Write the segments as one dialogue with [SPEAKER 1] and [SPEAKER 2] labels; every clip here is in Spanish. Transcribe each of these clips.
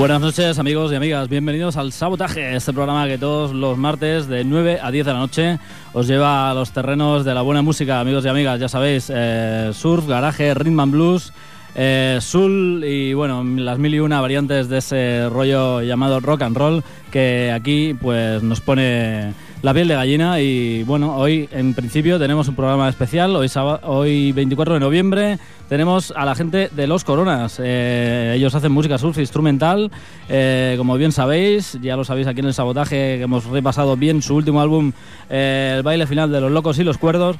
[SPEAKER 1] Buenas noches amigos y amigas, bienvenidos al Sabotaje, este programa que todos los martes de 9 a 10 de la noche os lleva a los terrenos de la buena música, amigos y amigas, ya sabéis, eh, surf, garaje, rhythm and blues, eh, soul y bueno, las mil y una variantes de ese rollo llamado rock and roll que aquí pues nos pone la piel de gallina y bueno, hoy en principio tenemos un programa especial, hoy, hoy 24 de noviembre tenemos a la gente de Los Coronas, eh, ellos hacen música surf instrumental, eh, como bien sabéis, ya lo sabéis aquí en el sabotaje que hemos repasado bien su último álbum, eh, El baile final de los locos y los cuerdos.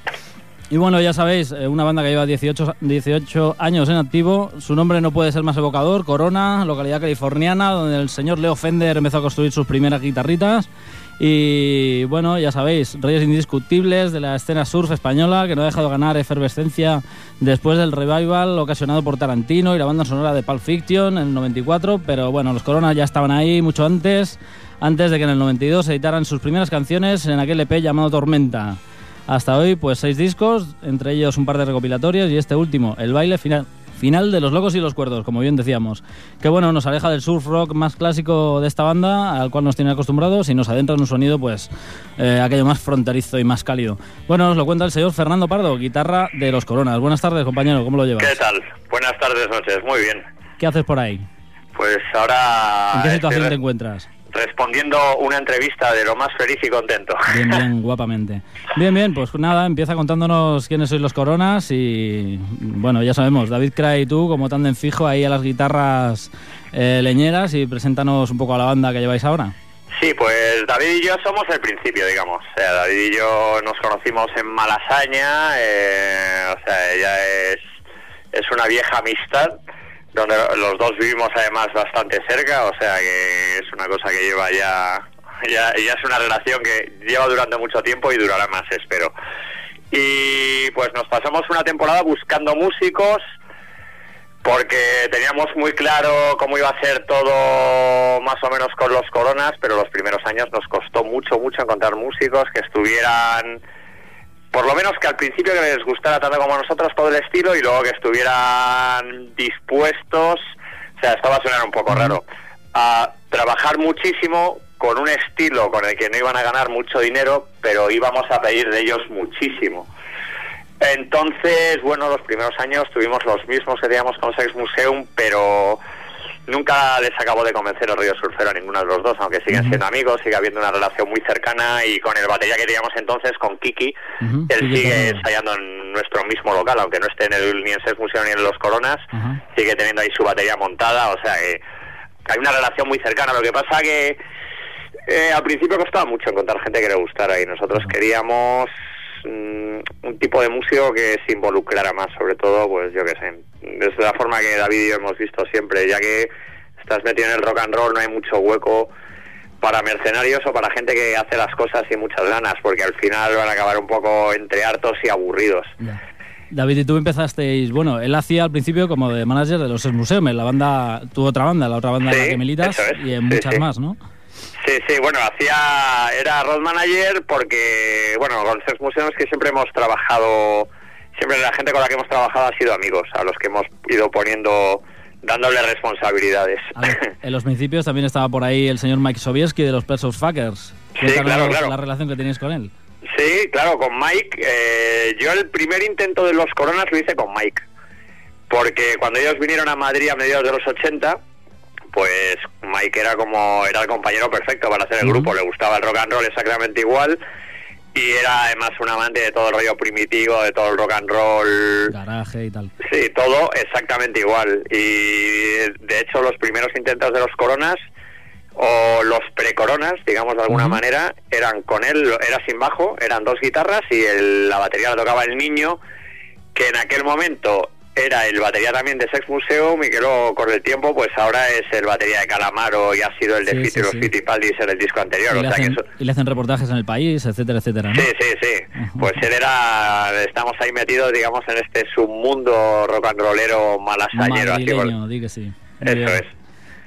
[SPEAKER 1] Y bueno, ya sabéis, una banda que lleva 18, 18 años en activo. Su nombre no puede ser más evocador. Corona, localidad californiana, donde el señor Leo Fender empezó a construir sus primeras guitarritas. Y bueno, ya sabéis, reyes indiscutibles de la escena surf española que no ha dejado de ganar efervescencia después del revival ocasionado por Tarantino y la banda sonora de Pulp Fiction en el 94. Pero bueno, los Corona ya estaban ahí mucho antes, antes de que en el 92 editaran sus primeras canciones en aquel EP llamado Tormenta. Hasta hoy, pues seis discos, entre ellos un par de recopilatorios y este último, El baile final Final de Los Locos y los Cuerdos, como bien decíamos. Que bueno, nos aleja del surf rock más clásico de esta banda, al cual nos tiene acostumbrados, y nos adentra en un sonido, pues, eh, aquello más fronterizo y más cálido. Bueno, nos lo cuenta el señor Fernando Pardo, guitarra de Los Coronas. Buenas tardes, compañero, ¿cómo lo llevas?
[SPEAKER 2] ¿Qué tal? Buenas tardes, noches, muy bien.
[SPEAKER 1] ¿Qué haces por ahí?
[SPEAKER 2] Pues ahora...
[SPEAKER 1] ¿En qué situación te encuentras?
[SPEAKER 2] Respondiendo una entrevista de lo más feliz y contento.
[SPEAKER 1] Bien, bien, guapamente. Bien, bien, pues nada, empieza contándonos quiénes sois los Coronas y bueno, ya sabemos, David Cray y tú como en fijo ahí a las guitarras eh, leñeras y preséntanos un poco a la banda que lleváis ahora.
[SPEAKER 2] Sí, pues David y yo somos el principio, digamos. O sea, David y yo nos conocimos en Malasaña, eh, o sea, ella es, es una vieja amistad donde los dos vivimos además bastante cerca, o sea que es una cosa que lleva ya, ya, ya es una relación que lleva durando mucho tiempo y durará más, espero. Y pues nos pasamos una temporada buscando músicos porque teníamos muy claro cómo iba a ser todo más o menos con los coronas, pero los primeros años nos costó mucho, mucho encontrar músicos que estuvieran por lo menos que al principio que les gustara tanto como a nosotros todo el estilo y luego que estuvieran dispuestos, o sea, esto va a sonar un poco raro, a trabajar muchísimo con un estilo con el que no iban a ganar mucho dinero, pero íbamos a pedir de ellos muchísimo. Entonces, bueno, los primeros años tuvimos los mismos que teníamos con Sex Museum, pero Nunca les acabó de convencer el Río Surfero a ninguno de los dos, aunque siguen siendo amigos, sigue habiendo una relación muy cercana y con el batería que teníamos entonces, con Kiki, él sigue ensayando en nuestro mismo local, aunque no esté en el, ni en Sex Museo ni en Los Coronas, sigue teniendo ahí su batería montada, o sea que hay una relación muy cercana. Lo que pasa que eh, al principio costaba mucho encontrar gente que le gustara y nosotros queríamos mm, un tipo de músico que se involucrara más, sobre todo, pues yo qué sé, desde la forma que David y yo hemos visto siempre, ya que estás metido en el rock and roll, no hay mucho hueco para mercenarios o para gente que hace las cosas sin muchas ganas, porque al final van a acabar un poco entre hartos y aburridos.
[SPEAKER 1] David, y tú empezasteis, bueno, él hacía al principio como de manager de los Museum, la banda, tu otra banda, la otra banda de la que militas, y en muchas más, ¿no?
[SPEAKER 2] Sí, sí, bueno, hacía, era road manager porque, bueno, con Sex Museums que siempre hemos trabajado siempre la gente con la que hemos trabajado ha sido amigos, a los que hemos ido poniendo dándole responsabilidades.
[SPEAKER 1] en los principios también estaba por ahí el señor Mike Sobieski de los Persos Fuckers.
[SPEAKER 2] Sí, claro, claro.
[SPEAKER 1] La relación que tenéis con él.
[SPEAKER 2] Sí, claro, con Mike. Eh, yo el primer intento de los Coronas lo hice con Mike. Porque cuando ellos vinieron a Madrid a mediados de los 80, pues Mike era como era el compañero perfecto para hacer el grupo. Le gustaba el rock and roll exactamente igual y era además un amante de todo el rollo primitivo, de todo el rock and roll.
[SPEAKER 1] Garaje y tal.
[SPEAKER 2] Sí, todo exactamente igual. Y de hecho los primeros intentos de los coronas, o los pre-coronas, digamos de alguna manera, eran con él, era sin bajo, eran dos guitarras y la batería la tocaba el niño, que en aquel momento era el batería también de Sex Museum y que luego con el tiempo pues ahora es el batería de Calamaro y ha sido el de sí, sí, sí. en el disco anterior.
[SPEAKER 1] Y, le hacen, y le hacen reportajes en el país, etcétera, etcétera.
[SPEAKER 2] Sí, sí, sí. Pues él era, estamos ahí metidos digamos en este submundo rock and rollero malasañero.
[SPEAKER 1] Así, que sí.
[SPEAKER 2] Eso es.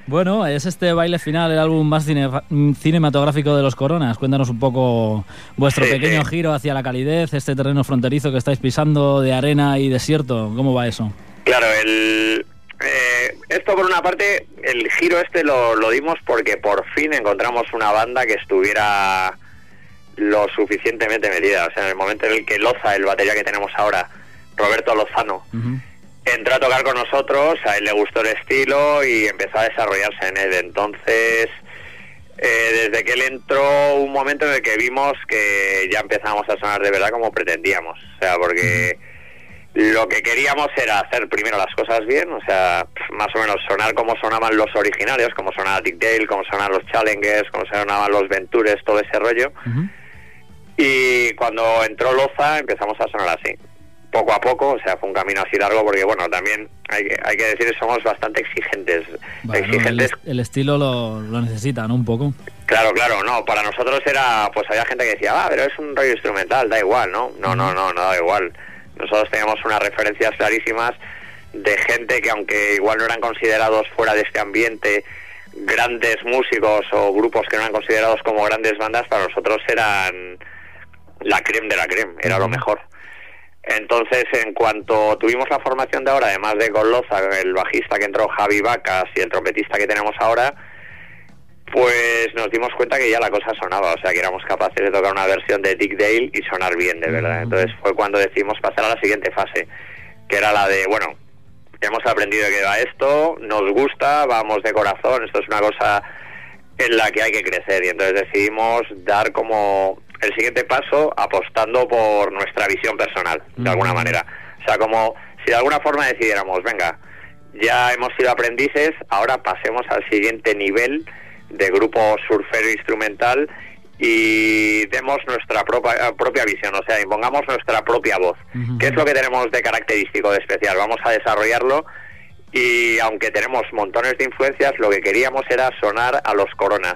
[SPEAKER 1] Bueno, es este baile final, el álbum más cinematográfico de los Coronas. Cuéntanos un poco vuestro pequeño giro hacia la calidez, este terreno fronterizo que estáis pisando de arena y desierto. ¿Cómo va eso?
[SPEAKER 2] Claro, el, eh, esto por una parte, el giro este lo, lo dimos porque por fin encontramos una banda que estuviera lo suficientemente medida. O sea, en el momento en el que Loza, el batería que tenemos ahora, Roberto Lozano, entró a tocar con nosotros, a él le gustó el estilo y empezó a desarrollarse en él. Entonces, eh, desde que él entró, un momento en el que vimos que ya empezamos a sonar de verdad como pretendíamos. O sea, porque lo que queríamos era hacer primero las cosas bien, o sea, más o menos sonar como sonaban los originales, como sonaba Dick Dale, como sonaban los Challengers, como sonaban los Ventures, todo ese rollo. Y cuando entró Loza empezamos a sonar así poco a poco, o sea, fue un camino así largo porque, bueno, también hay, hay que decir que somos bastante exigentes. exigentes.
[SPEAKER 1] El, estilo lo, lo, necesita, ¿no? Un poco.
[SPEAKER 2] Claro, claro, no, para nosotros era, pues había gente que decía, ah, pero es un rollo instrumental, da igual, ¿no? No, no, no, no da igual. Nosotros teníamos unas referencias clarísimas de gente que aunque igual no eran considerados fuera de este ambiente grandes músicos o grupos que no eran considerados como grandes bandas, para nosotros eran la creme de la creme, era lo mejor. Entonces, en cuanto tuvimos la formación de ahora, además de con el bajista que entró Javi Vacas y el trompetista que tenemos ahora, pues nos dimos cuenta que ya la cosa sonaba, o sea, que éramos capaces de tocar una versión de Dick Dale y sonar bien, de verdad. Entonces fue cuando decidimos pasar a la siguiente fase, que era la de, bueno, hemos aprendido que va esto, nos gusta, vamos de corazón, esto es una cosa en la que hay que crecer y entonces decidimos dar como el siguiente paso apostando por nuestra visión personal, de alguna manera. O sea, como si de alguna forma decidiéramos, venga, ya hemos sido aprendices, ahora pasemos al siguiente nivel de grupo surfero instrumental y demos nuestra propia, propia visión, o sea, impongamos nuestra propia voz. ¿Qué es lo que tenemos de característico, de especial? Vamos a desarrollarlo y aunque tenemos montones de influencias, lo que queríamos era sonar a los coronas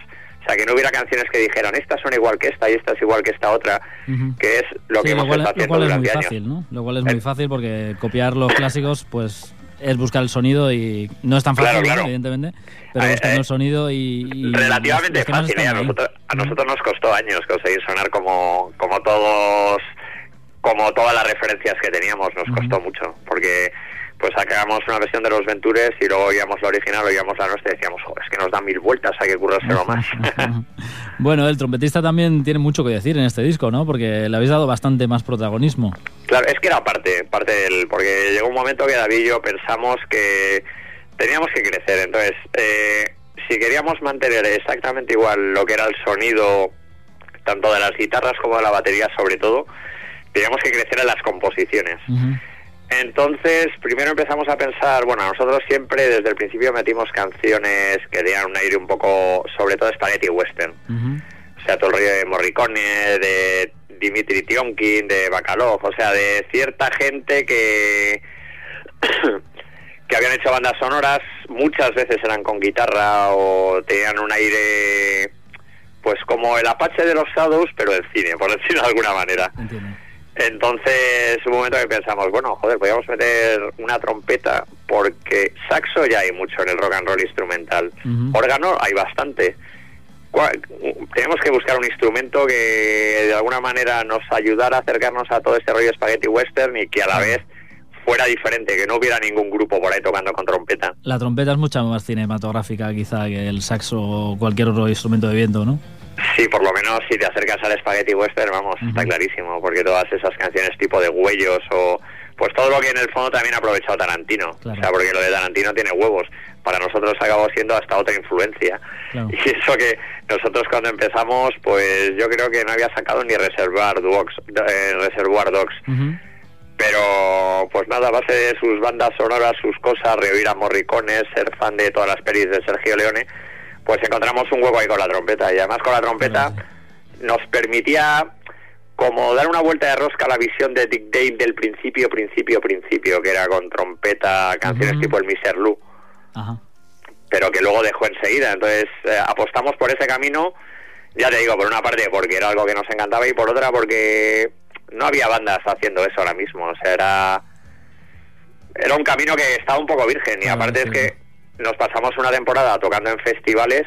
[SPEAKER 2] sea, que no hubiera canciones que dijeran, estas son igual que esta y esta es igual que esta otra, que es lo que hemos estado haciendo
[SPEAKER 1] lo cual
[SPEAKER 2] es
[SPEAKER 1] muy fácil, ¿no? Lo cual es muy fácil porque copiar los clásicos, pues es buscar el sonido y no es tan fácil, evidentemente, pero eh, buscando el sonido y...
[SPEAKER 2] relativamente fácil, ¿eh? a, nosotros, a nosotros nos costó años conseguir sonar como, como todos como todas las referencias que teníamos, nos costó mucho, porque pues sacábamos una versión de los Ventures y luego oíamos la original, oíamos la nuestra y decíamos, nos da mil vueltas, hay que currárselo más.
[SPEAKER 1] bueno, el trompetista también tiene mucho que decir en este disco, ¿no? Porque le habéis dado bastante más protagonismo.
[SPEAKER 2] Claro, es que era parte, parte del... porque llegó un momento que David y yo pensamos que teníamos que crecer, entonces, eh, si queríamos mantener exactamente igual lo que era el sonido, tanto de las guitarras como de la batería sobre todo, teníamos que crecer en las composiciones. Entonces, primero empezamos a pensar, bueno, nosotros siempre desde el principio metimos canciones que tenían un aire un poco, sobre todo spaghetti western. O sea, todo el rollo de Morricone, de Dimitri Tionkin, de Bacalov, o sea, de cierta gente que que habían hecho bandas sonoras, muchas veces eran con guitarra o tenían un aire pues como el Apache de los Shadows, pero del cine, por decirlo de alguna manera. Entonces, un momento que pensamos, bueno, joder, podríamos meter una trompeta porque saxo ya hay mucho en el rock and roll instrumental. Órgano hay bastante. Tenemos que buscar un instrumento que de alguna manera nos ayudara a acercarnos a todo este rollo spaghetti western y que a la vez fuera diferente, que no hubiera ningún grupo por ahí tocando con trompeta.
[SPEAKER 1] La trompeta es mucho más cinematográfica quizá que el saxo o cualquier otro instrumento de viento, ¿no?
[SPEAKER 2] Sí, por lo menos si te acercas al Spaghetti Western, vamos, está clarísimo, porque todas esas canciones tipo de huellos o pues todo lo que en el fondo también ha aprovechado Tarantino, o sea, porque lo de Tarantino tiene huevos, para nosotros acabó siendo hasta otra influencia. Y eso que nosotros cuando empezamos, pues yo creo que no había sacado ni Reservoir Dogs, eh, Reservoir Dogs. Pero pues nada, a base de sus bandas sonoras, sus cosas, reoír a Morricone, ser fan de todas las pelis de Sergio Leone, pues encontramos un hueco ahí con la trompeta. Y además con la trompeta nos permitía como dar una vuelta de rosca a la visión de Dick Dale del principio, principio, principio, que era con trompeta, canciones tipo el Miser Lou. Pero que luego dejó enseguida. Entonces eh, apostamos por ese camino, ya te digo, por una parte porque era algo que nos encantaba y por otra porque no había bandas haciendo eso ahora mismo. O sea, era, era un camino que estaba un poco virgen y aparte es que nos pasamos una temporada tocando en festivales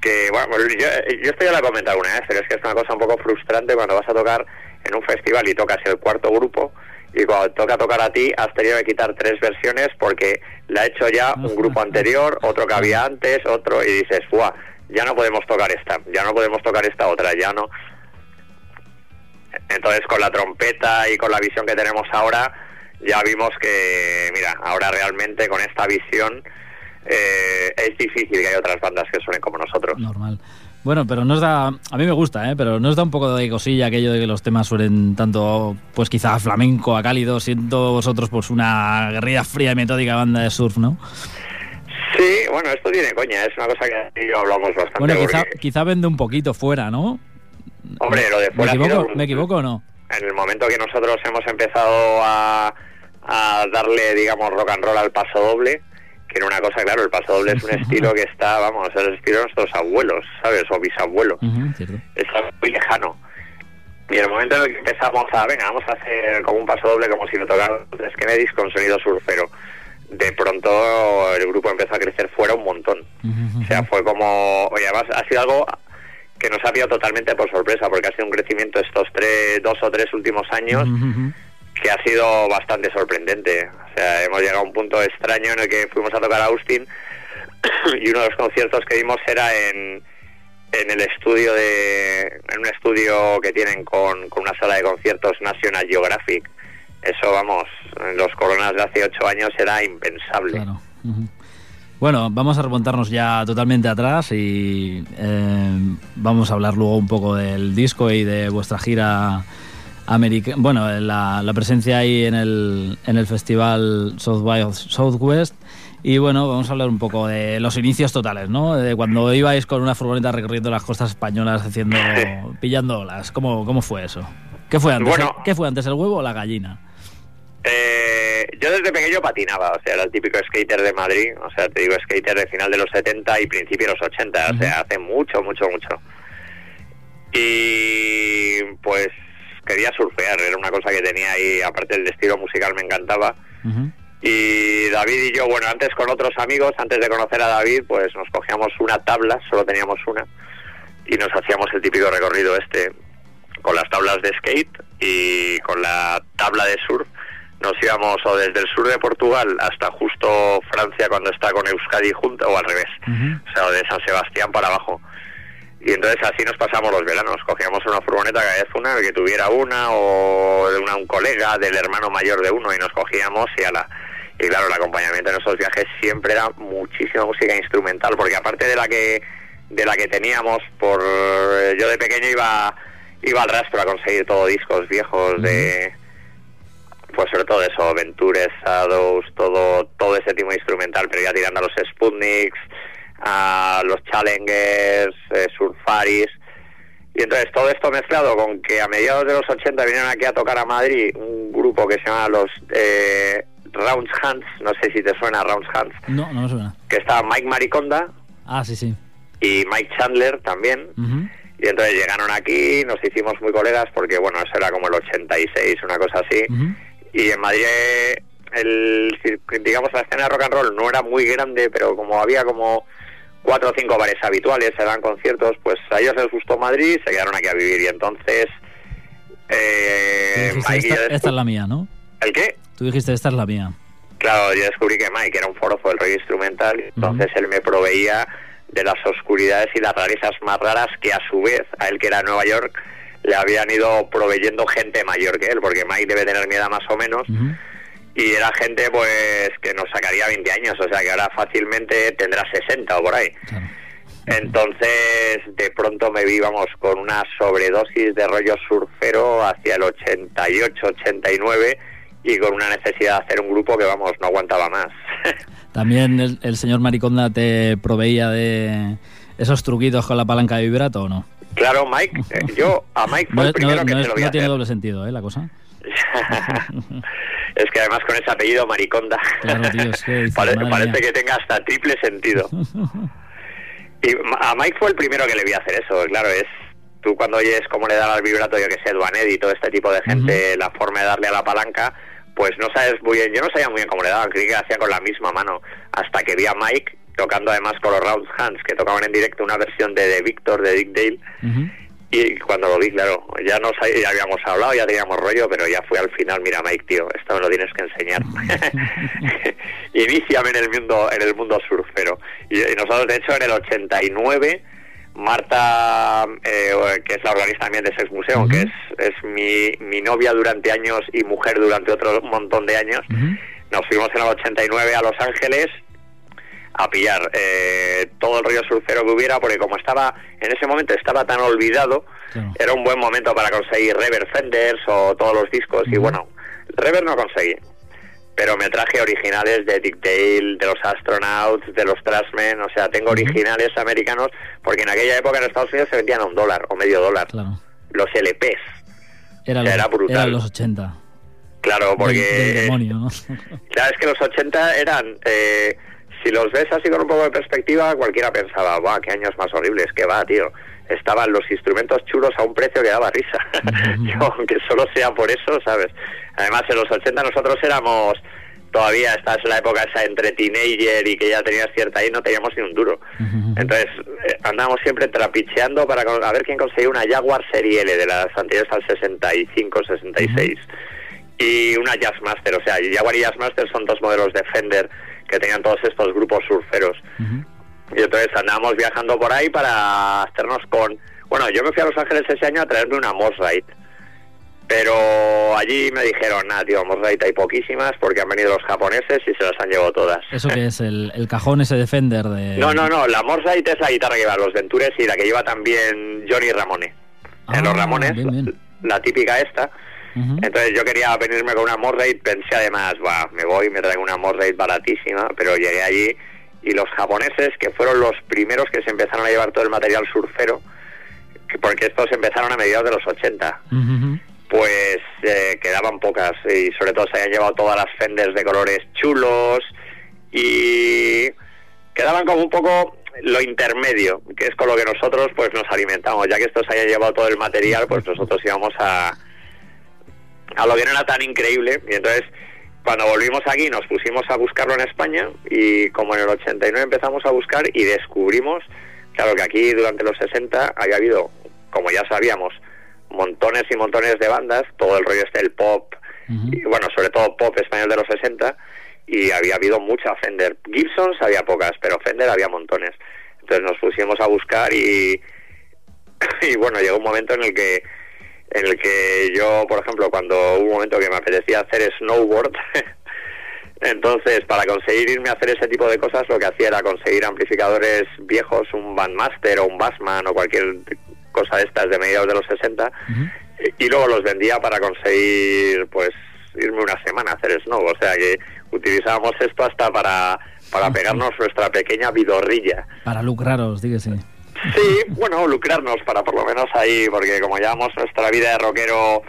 [SPEAKER 2] que, bueno, pues yo, esto ya lo he comentado una vez, pero es que es una cosa un poco frustrante cuando vas a tocar en un festival y tocas el cuarto grupo y cuando toca tocar a ti has tenido que quitar tres versiones porque la ha hecho ya un grupo anterior, otro que había antes, otro, y dices, ¡fuah! Ya no podemos tocar esta, ya no podemos tocar esta otra, ya no. Entonces con la trompeta y con la visión que tenemos ahora, ya vimos que, mira, ahora realmente con esta visión eh, es difícil que haya otras bandas que suenen como nosotros.
[SPEAKER 1] Normal. Bueno, pero nos da, a mí me gusta, ¿eh? pero nos da un poco de cosilla aquello de que los temas suenen tanto, pues quizá flamenco a cálido, siendo vosotros pues una guerrilla fría y metódica banda de surf, ¿no?
[SPEAKER 2] Sí, bueno, esto tiene coña, es una cosa que yo hablamos bastante.
[SPEAKER 1] Bueno, quizá, quizá vende un poquito fuera, ¿no?
[SPEAKER 2] Hombre, lo de fuera...
[SPEAKER 1] ¿Me equivoco, ¿me equivoco o no?
[SPEAKER 2] En el momento que nosotros hemos empezado a, a darle, digamos, rock and roll al paso doble, que era una cosa, claro, el paso doble es un estilo que está, vamos, es el estilo de nuestros abuelos, ¿sabes? O bisabuelos. es algo muy lejano. Y en el momento en el que empezamos a, venga, vamos a hacer como un paso doble como si lo tocaran tres Kennedys con sonido surfero, de pronto el grupo empezó a crecer fuera un montón. O sea, fue como, oye, además ha sido algo que nos ha pillado totalmente por sorpresa, porque ha sido un crecimiento estos tres, dos o tres últimos años que ha sido bastante sorprendente. O sea, hemos llegado a un punto extraño en el que fuimos a tocar a Austin y uno de los conciertos que dimos era en, en el estudio de en un estudio que tienen con, con una sala de conciertos National Geographic. Eso, vamos, en los coronas de hace ocho años era impensable.
[SPEAKER 1] Bueno, vamos a remontarnos ya totalmente atrás y eh, vamos a hablar luego un poco del disco y de vuestra gira bueno, la, la, presencia ahí en el, en el festival South by Southwest. Y bueno, vamos a hablar un poco de los inicios totales, ¿no? De cuando ibais con una furgoneta recorriendo las costas españolas, haciendo, pillando olas. ¿Cómo, ¿Cómo fue eso? ¿Qué fue antes? ¿Qué fue antes, el huevo o la gallina?
[SPEAKER 2] Eh, yo desde pequeño patinaba, o sea, era el típico skater de Madrid, o sea, te digo skater de final de los 70 y principio de los 80, o sea, hace mucho, mucho, mucho. Y pues quería surfear, era una cosa que tenía ahí, aparte del estilo musical me encantaba. Y David y yo, bueno, antes con otros amigos, antes de conocer a David, pues nos cogíamos una tabla, solo teníamos una, y nos hacíamos el típico recorrido este con las tablas de skate y con la tabla de surf. Nos íbamos o desde el sur de Portugal hasta justo Francia cuando está con Euskadi junto o al revés, o sea, de San Sebastián para abajo y entonces así nos pasamos los veranos. Cogíamos una furgoneta cada vez una, que tuviera una, o de una, un colega, del hermano mayor de uno, y nos cogíamos y a la... Y claro, el acompañamiento en esos viajes siempre era muchísima música instrumental, porque aparte de la que de la que teníamos, por yo de pequeño iba iba al rastro a conseguir todo discos viejos de pues sobre todo eso, Ventures, Shadows, todo todo ese tipo de instrumental, pero ya tirando a los Sputniks, a los Challengers, eh, Surfaris. Y entonces todo esto mezclado con que a mediados de los 80 vinieron aquí a tocar a Madrid un grupo que se llama los eh, Rounds Hands, no sé si te suena Rounds Hands.
[SPEAKER 1] No, no me suena.
[SPEAKER 2] Que estaba Mike Mariconda.
[SPEAKER 1] Ah, sí, sí.
[SPEAKER 2] Y Mike Chandler también. Y entonces llegaron aquí, nos hicimos muy colegas porque, bueno, eso era como el 86, una cosa así. Y en Madrid, el, digamos, la escena de rock and roll no era muy grande, pero como había como cuatro o cinco bares habituales, se dan conciertos, pues a ellos les gustó Madrid, se quedaron aquí a vivir y entonces...
[SPEAKER 1] Eh, esta, es la mía, ¿no?
[SPEAKER 2] ¿El qué?
[SPEAKER 1] Tú dijiste, esta es la mía.
[SPEAKER 2] Claro, yo descubrí que Mike era un forofo del rock instrumental, entonces él me proveía de las oscuridades y las rarezas más raras que a su vez, a él que era Nueva York, le habían ido proveyendo gente mayor que él, porque Mike debe tener miedo más o menos y era gente pues que nos sacaría 20 años, o sea que ahora fácilmente tendrá 60 o por ahí. Entonces, de pronto me vi, vamos, con una sobredosis de rollo surfero hacia el 88, 89 y con una necesidad de hacer un grupo que, vamos, no aguantaba más.
[SPEAKER 1] ¿También el, señor Mariconda te proveía de esos truquitos con la palanca de vibrato o no?
[SPEAKER 2] Claro, Mike, eh, yo a Mike fue el primero que se lo vi
[SPEAKER 1] No tiene doble sentido, ¿eh, la cosa.
[SPEAKER 2] es que además con ese apellido Mariconda. Parece que tenga hasta triple sentido. Y a Mike fue el primero que le vi hacer eso, claro, es tú cuando oyes cómo le da al vibrato, yo que sé, Duanet y todo este tipo de gente, la forma de darle a la palanca, pues no sabes muy bien, yo no sabía muy bien cómo le daban, creí que hacía con la misma mano, hasta que vi a Mike tocando además con los Round Hands, que tocaban en directo una versión de, de Victor, de Dick Dale, y cuando lo vi, claro, ya nos ya habíamos hablado, ya teníamos rollo, pero ya fue al final, mira Mike, tío, esto me lo tienes que enseñar. Iníciame en el mundo, en el mundo surfero. Y, nosotros, de hecho, en el 89, Marta, eh, que es la organista también de Sex Museum, que es, es mi, mi novia durante años y mujer durante otro montón de años, nos fuimos en el 89 a Los Ángeles a pillar eh, todo el rollo surfero que hubiera, porque como estaba, en ese momento estaba tan olvidado,
[SPEAKER 1] Claro.
[SPEAKER 2] era un buen momento para conseguir Rever Fenders o todos los discos, y bueno, Rever no conseguí. Pero me traje originales de Dick Dale, de los Astronauts, de los Trashmen, o sea, tengo originales americanos, porque en aquella época en Estados Unidos se vendían a un dólar o medio dólar.
[SPEAKER 1] Claro.
[SPEAKER 2] Los LPs,
[SPEAKER 1] Era,
[SPEAKER 2] brutal.
[SPEAKER 1] eran los 80.
[SPEAKER 2] claro, porque...
[SPEAKER 1] Del, del demonio, ¿no?
[SPEAKER 2] Claro, es que los 80 eran, eh, si los ves así con un poco de perspectiva, cualquiera pensaba, va, qué años más horribles, que va, tío. Estaban los instrumentos chulos a un precio que daba risa. Yo, aunque solo sea por eso, ¿sabes? Además, en los 80 nosotros éramos, todavía, esta es la época esa entre teenager y que ya tenías cierta ahí, no teníamos ni un duro. Entonces, eh, andábamos siempre trapicheando para con- a ver quién conseguía una Jaguar Serie L de las anteriores al 65, 66 y una Jazzmaster. O sea, Jaguar y Jazzmaster son dos modelos de Fender que tenían todos estos grupos surferos. Y entonces andábamos viajando por ahí para hacernos con... Bueno, yo me fui a Los Ángeles ese año a traerme una Mosrite. Pero allí me dijeron, nada, tío, Mosrite hay poquísimas porque han venido los japoneses y se las han llevado todas.
[SPEAKER 1] Eso que es el, el cajón ese Defender de...
[SPEAKER 2] No, no, no, la Mosrite es la guitarra que lleva los Ventures y la que lleva también Johnny Ramone. en los
[SPEAKER 1] Ah,
[SPEAKER 2] Ramones,
[SPEAKER 1] bien, bien.
[SPEAKER 2] la típica esta. Entonces yo quería venirme con una Mosrite, pensé además, va, me voy, me traigo una Mosrite baratísima, pero llegué allí y los japoneses, que fueron los primeros que se empezaron a llevar todo el material surfero, que- porque estos empezaron a mediados de los 80,
[SPEAKER 1] Ujú.
[SPEAKER 2] pues eh, quedaban pocas y sobre todo se habían llevado todas las Fenders de colores chulos y quedaban como un poco lo intermedio, que es con lo que nosotros pues nos alimentamos, ya que estos hayan llevado todo el material, pues nosotros íbamos a a lo que no era tan increíble y entonces cuando volvimos aquí nos pusimos a buscarlo en España y como en el 89 empezamos a buscar y descubrimos, claro que aquí durante los 60 había habido, como ya sabíamos, montones y montones de bandas, todo el rollo este pop, y bueno, sobre todo pop español de los 60 y había habido mucha Fender. Gibsons había pocas, pero Fender había montones. Entonces nos pusimos a buscar y, y bueno, llegó un momento en el que en el que yo, por ejemplo, cuando hubo un momento que me apetecía hacer snowboard, entonces para conseguir irme a hacer ese tipo de cosas lo que hacía era conseguir amplificadores viejos, un Bandmaster o un Bassman o cualquier cosa de estas de mediados de los 60
[SPEAKER 1] Ujú.
[SPEAKER 2] y luego los vendía para conseguir pues irme una semana a hacer snow, o sea que utilizábamos esto hasta para para pegarnos nuestra pequeña vidorrilla.
[SPEAKER 1] Para lucraros, que sí.
[SPEAKER 2] Bueno, lucrarnos para por lo menos ahí, porque como llevamos nuestra vida de rockero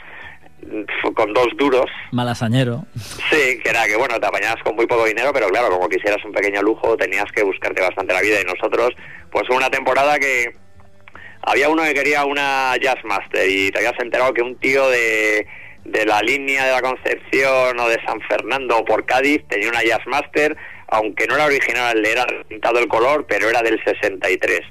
[SPEAKER 2] mm, con dos duros,
[SPEAKER 1] Malasañero.
[SPEAKER 2] sí, que era que bueno, te apañabas con muy poco dinero, pero claro, como quisieras un pequeño lujo, tenías que buscarte bastante la vida y nosotros, pues hubo una temporada que había uno que quería una Jazzmaster y te habías enterado que un tío de, de la línea de la Concepción o de San Fernando o por Cádiz tenía una Jazzmaster, aunque no era original, le era pintado el color, pero era del 63.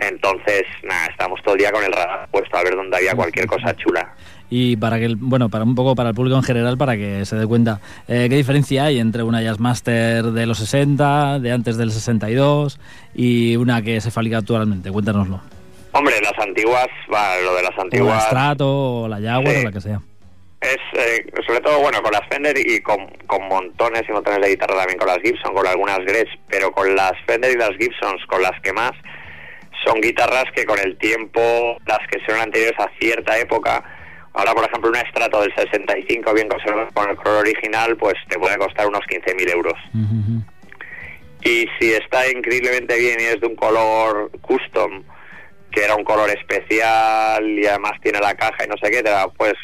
[SPEAKER 2] Entonces, nada, estábamos todo el día con el radar puesto a ver dónde había cualquier cosa chula.
[SPEAKER 1] Y para que, el- bueno, para un poco para el público en general, para que se dé cuenta, eh, ¿qué diferencia hay entre una Jazzmaster de los 60, de antes del 62 y una que se fabrica actualmente? Cuéntanoslo.
[SPEAKER 2] Hombre, las antiguas, va, lo de las
[SPEAKER 1] O la
[SPEAKER 2] antiguas...
[SPEAKER 1] Strato, o la Jaguar,
[SPEAKER 2] Sí.
[SPEAKER 1] o la que sea.
[SPEAKER 2] Es, eh, sobre todo, bueno, con las Fender y con, con montones y montones de guitarra también con las Gibson, con algunas Gretsch, pero con las Fender y las Gibsons, con las que más, son guitarras que con el tiempo, las que son anteriores a cierta época, ahora por ejemplo una Strato del 65 bien conservada con el color original, pues te puede costar unos 15.000 euros. Y si está increíblemente bien y es de un color custom, que era un color especial y además tiene la caja y no sé qué, te, la- pues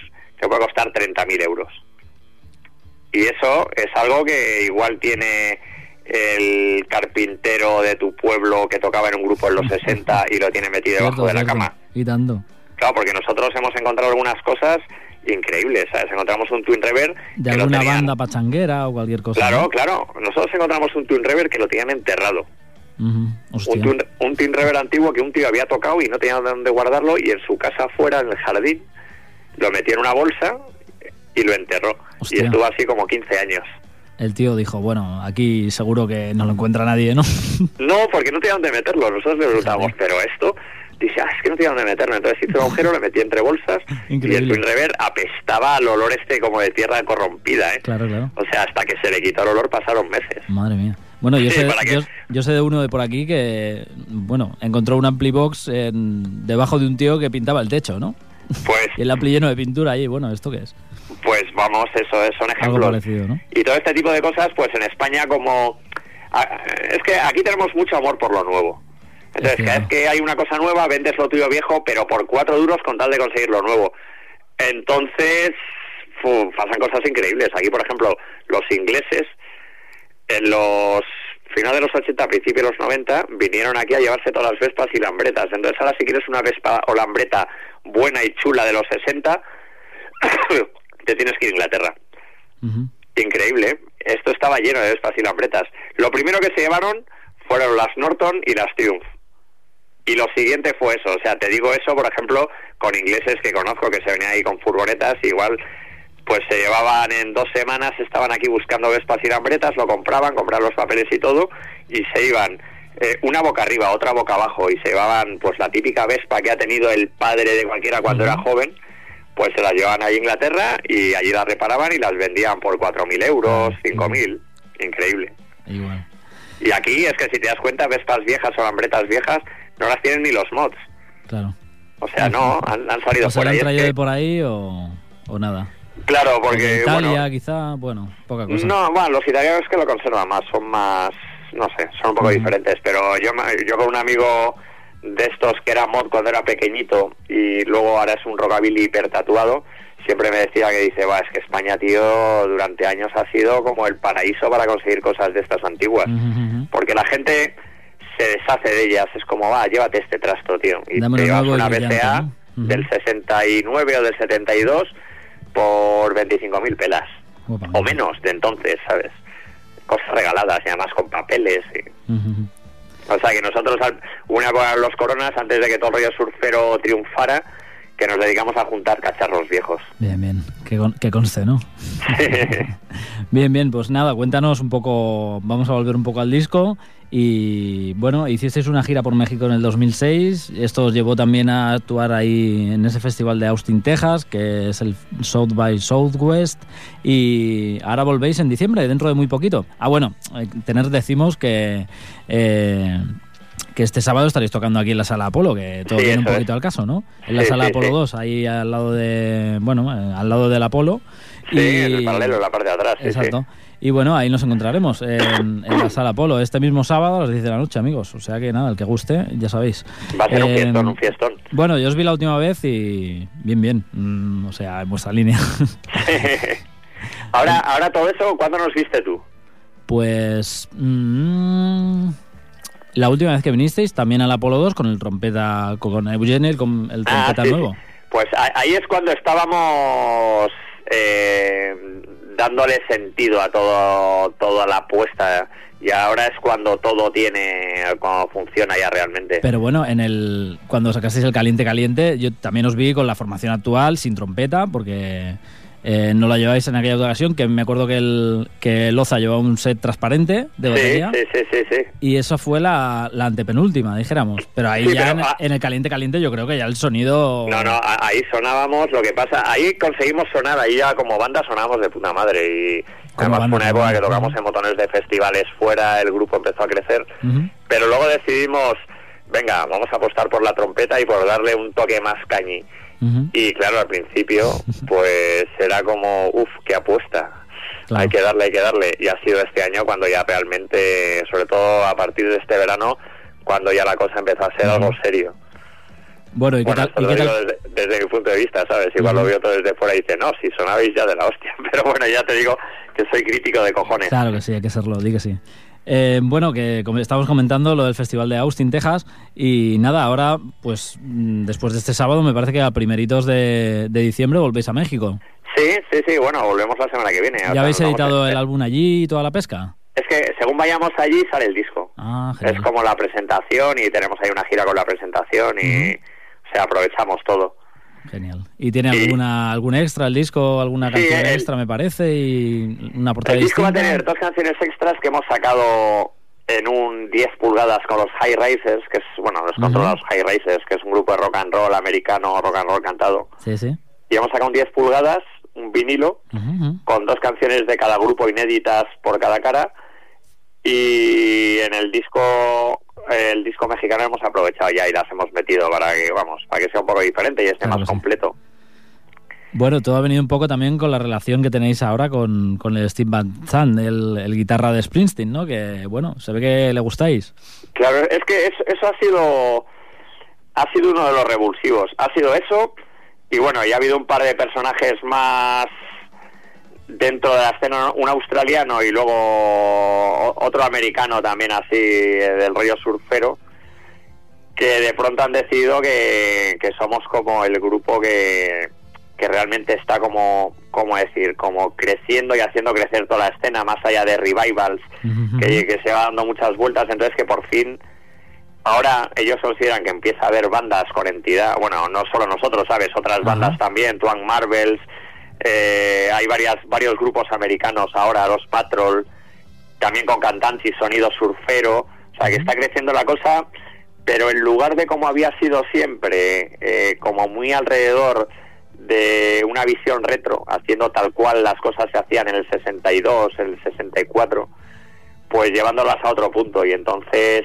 [SPEAKER 2] te puede costar 30.000 euros. Y eso es algo que igual tiene el carpintero de tu pueblo que tocaba en un grupo en los 60 y lo tiene metido debajo
[SPEAKER 1] Cierto,
[SPEAKER 2] de la cama.
[SPEAKER 1] Y tanto.
[SPEAKER 2] Claro, porque nosotros hemos encontrado algunas cosas increíbles, ¿sabes? Encontramos un Twin Reverb
[SPEAKER 1] De
[SPEAKER 2] que lo
[SPEAKER 1] alguna
[SPEAKER 2] tenían-
[SPEAKER 1] banda pachanguera o cualquier cosa.
[SPEAKER 2] Claro,
[SPEAKER 1] ¿no?
[SPEAKER 2] claro. Nosotros encontramos un Twin Reverb que lo tenían enterrado. Un tin, un tin rever antiguo que un tío había tocado y no tenía dónde guardarlo y en su casa afuera en el jardín lo metió en una bolsa y lo enterró
[SPEAKER 1] Hostia.
[SPEAKER 2] y estuvo así como 15 años
[SPEAKER 1] El tío dijo, bueno, aquí seguro que no lo encuentra nadie, ¿no?
[SPEAKER 2] no porque no tenía dónde meterlo nosotros le preguntamos pero esto dice ah es que no tenía dónde meterlo entonces hizo un agujero lo metí entre bolsas y el twin rever apestaba al olor este como de tierra corrompida ¿eh?
[SPEAKER 1] claro, claro.
[SPEAKER 2] o sea hasta que se le quitó el olor pasaron meses
[SPEAKER 1] Madre mía. Bueno, yo,
[SPEAKER 2] Sí,
[SPEAKER 1] sé, yo, yo sé de uno de por aquí que, bueno, encontró un Amplibox en, debajo de un tío que pintaba el techo, ¿no?
[SPEAKER 2] Pues,
[SPEAKER 1] Y el ampli lleno de pintura ahí, bueno, ¿esto qué es?
[SPEAKER 2] Pues vamos, eso es, son ejemplos.
[SPEAKER 1] parecido, ¿no?
[SPEAKER 2] Y todo este tipo de cosas, pues en España como... Es que aquí tenemos mucho amor por lo nuevo. Entonces,
[SPEAKER 1] Es
[SPEAKER 2] cada vez que hay una cosa nueva, vendes lo tuyo viejo, pero por cuatro duros con tal de conseguir lo nuevo. Entonces, fu, pasan cosas increíbles. Aquí, por ejemplo, los ingleses, en los finales de los 80, principios de los 90, vinieron aquí a llevarse todas las vespas y lambretas. Entonces, ahora si quieres una vespa o lambreta buena y chula de los 60, te tienes que ir a Inglaterra. Increíble. ¿eh? Esto estaba lleno de vespas y lambretas. Lo primero que se llevaron fueron las Norton y las Triumph. Y lo siguiente fue eso. O sea, te digo eso, por ejemplo, con ingleses que conozco que se venían ahí con furgonetas, igual pues se llevaban en dos semanas, estaban aquí buscando vespas y lambretas, lo compraban, compraban los papeles y todo, y se iban eh, una boca arriba, otra boca abajo, y se llevaban pues la típica vespa que ha tenido el padre de cualquiera cuando era joven, pues se las llevaban a Inglaterra y allí las reparaban y las vendían por 4.000 euros,
[SPEAKER 1] Ah,
[SPEAKER 2] 5.000. Increíble.
[SPEAKER 1] Igual.
[SPEAKER 2] Y aquí es que si te das cuenta, vespas viejas o lambretas viejas no las tienen ni los mods.
[SPEAKER 1] Claro.
[SPEAKER 2] O sea, no, han, han salido
[SPEAKER 1] ¿O se
[SPEAKER 2] por
[SPEAKER 1] han
[SPEAKER 2] ahí. Es
[SPEAKER 1] traído
[SPEAKER 2] que-
[SPEAKER 1] de por ahí o, o nada?
[SPEAKER 2] Claro, porque...
[SPEAKER 1] de Italia,
[SPEAKER 2] bueno,
[SPEAKER 1] quizá, bueno, poca cosa.
[SPEAKER 2] No, bueno, los italianos que lo conservan más, son más, no sé, son un poco
[SPEAKER 1] Ujú.
[SPEAKER 2] diferentes, pero yo, yo con un amigo de estos que era mod cuando era pequeñito y luego ahora es un rockabilly hipertatuado, siempre me decía que dice, va, es que España, tío, durante años ha sido como el paraíso para conseguir cosas de estas antiguas, porque la gente se deshace de ellas, es como, va, llévate este trasto, tío, y
[SPEAKER 1] Dámelo
[SPEAKER 2] te llevas una BCA
[SPEAKER 1] ¿no? Ujú.
[SPEAKER 2] del 69 o del 72 por 25.000 pelas o menos de entonces, ¿sabes? Cosas regaladas y además con papeles. y-. O sea que nosotros, una cosa los coronas, antes de que todo el rollo surfero triunfara, que nos dedicamos a juntar cacharros viejos.
[SPEAKER 1] Bien, bien. Que, que conste, ¿no? Bien, bien, pues nada, cuéntanos un poco, vamos a volver un poco al disco y bueno, hicisteis una gira por México en el 2006, esto os llevó también a actuar ahí en ese festival de Austin, Texas, que es el South by Southwest y ahora volvéis en diciembre, dentro de muy poquito. Ah, bueno, eh, tener decimos que... eh, que este sábado estaréis tocando aquí en la sala Apolo, que todo
[SPEAKER 2] Sí,
[SPEAKER 1] viene un poquito
[SPEAKER 2] es.
[SPEAKER 1] al caso, ¿no? En la
[SPEAKER 2] Sí,
[SPEAKER 1] sala
[SPEAKER 2] sí,
[SPEAKER 1] Apolo
[SPEAKER 2] sí.
[SPEAKER 1] 2, ahí al lado de, bueno, eh, al lado del Apolo.
[SPEAKER 2] Sí, en el paralelo, en la parte de atrás.
[SPEAKER 1] Exacto. Y bueno, ahí nos encontraremos en, en la sala Apolo este mismo sábado a las 10 de la noche, amigos. O sea que nada, el que guste, ya sabéis.
[SPEAKER 2] Va a ser un
[SPEAKER 1] Eh,
[SPEAKER 2] fiestón, un fiestón.
[SPEAKER 1] Bueno, yo os vi la última vez y bien, bien. Mm, o sea, en vuestra línea.
[SPEAKER 2] ahora, ahora todo eso, ¿cuándo nos viste tú?
[SPEAKER 1] pues... mm, la última vez que vinisteis, también al Apolo 2 con el trompeta, con Eugene, con el
[SPEAKER 2] Ah,
[SPEAKER 1] trompeta
[SPEAKER 2] sí,
[SPEAKER 1] nuevo.
[SPEAKER 2] Pues ahí es cuando estábamos eh, dándole sentido a todo toda la apuesta y ahora es cuando todo tiene, cuando funciona ya realmente.
[SPEAKER 1] Pero bueno, en el cuando sacasteis el caliente caliente, yo también os vi con la formación actual, sin trompeta, porque eh, no la lleváis en aquella ocasión, que me acuerdo que el que Loza llevaba un set transparente de batería.
[SPEAKER 2] sí, sí, sí, sí.
[SPEAKER 1] Y eso fue la, la antepenúltima, dijéramos. Pero ahí
[SPEAKER 2] Sí,
[SPEAKER 1] ya
[SPEAKER 2] pero,
[SPEAKER 1] en,
[SPEAKER 2] ah,
[SPEAKER 1] en el caliente caliente yo creo que ya el sonido...
[SPEAKER 2] No, no, ahí sonábamos, lo que pasa, ahí conseguimos sonar, ahí ya como banda sonábamos de puta madre y además
[SPEAKER 1] banda,
[SPEAKER 2] fue una época que tocamos en montones de festivales fuera, el grupo empezó a crecer, pero luego decidimos, venga, vamos a apostar por la trompeta y por darle un toque más Y claro, al principio, pues era como, uff, qué apuesta.
[SPEAKER 1] Claro.
[SPEAKER 2] Hay que darle, hay que darle. Y ha sido este año cuando ya realmente, sobre todo a partir de este verano, cuando ya la cosa empezó a ser algo serio.
[SPEAKER 1] Bueno, ¿y qué
[SPEAKER 2] Bueno,
[SPEAKER 1] tal? y qué
[SPEAKER 2] desde, desde mi punto de vista, ¿sabes? Igual lo veo todo desde fuera y dice, no, si sonabais ya de la hostia. Pero bueno, ya te digo que soy crítico de cojones.
[SPEAKER 1] Claro que sí, hay que serlo, di que sí. Eh, bueno, que como estábamos comentando lo del Festival de Austin, Texas, y nada, ahora, pues mm, después de este sábado, me parece que a primeritos de, de diciembre volvéis a México.
[SPEAKER 2] Sí, sí, sí, bueno, volvemos la semana que viene.
[SPEAKER 1] ¿Ya habéis editado el álbum allí y toda la pesca?
[SPEAKER 2] Es que según vayamos allí sale el disco.
[SPEAKER 1] Ah,
[SPEAKER 2] Es como la presentación y tenemos ahí una gira con la presentación y, o sea, aprovechamos todo.
[SPEAKER 1] Genial. ¿Y tiene
[SPEAKER 2] Sí.
[SPEAKER 1] alguna algún extra el disco? ¿Alguna
[SPEAKER 2] Sí,
[SPEAKER 1] canción
[SPEAKER 2] el-
[SPEAKER 1] extra, me parece? ¿Y una portada
[SPEAKER 2] El disco va a tener dos canciones extras que hemos sacado en un 10 pulgadas con los High Races, que es, bueno, los controlados High Races, que es un grupo de rock and roll americano, rock and roll cantado.
[SPEAKER 1] Sí, sí.
[SPEAKER 2] Y hemos sacado un 10 pulgadas, un vinilo, con dos canciones de cada grupo inéditas por cada cara y en el disco el disco mexicano hemos aprovechado ya y las hemos metido para que vamos para que sea un poco diferente y esté
[SPEAKER 1] Claro
[SPEAKER 2] más
[SPEAKER 1] sí.
[SPEAKER 2] completo
[SPEAKER 1] Bueno, todo ha venido un poco también con la relación que tenéis ahora con, con el Steve Van Zandt, el, el guitarra de Springsteen, ¿no? Que, bueno, se ve que le gustáis.
[SPEAKER 2] Claro, es que es- eso ha sido ha sido uno de los revulsivos. Ha sido eso y bueno, y ha habido un par de personajes más dentro de la escena, un australiano y luego otro americano también así eh, del rollo surfero que de pronto han decidido que, que somos como el grupo que, que realmente está como, ¿cómo decir? Como creciendo y haciendo crecer toda la escena más allá de revivals que, que se va dando muchas vueltas, entonces que por fin ahora ellos consideran que empieza a haber bandas con entidad, bueno, no solo nosotros, ¿sabes? Otras bandas también, Twang Marvels, eh, hay varias varios grupos americanos ahora, los Patrol, también con cantantes y sonido surfero, o sea, que está creciendo la cosa, pero en lugar de como había sido siempre, eh, como muy alrededor de una visión retro, haciendo tal cual las cosas se hacían en el 62, en el 64, pues llevándolas a otro punto. Y entonces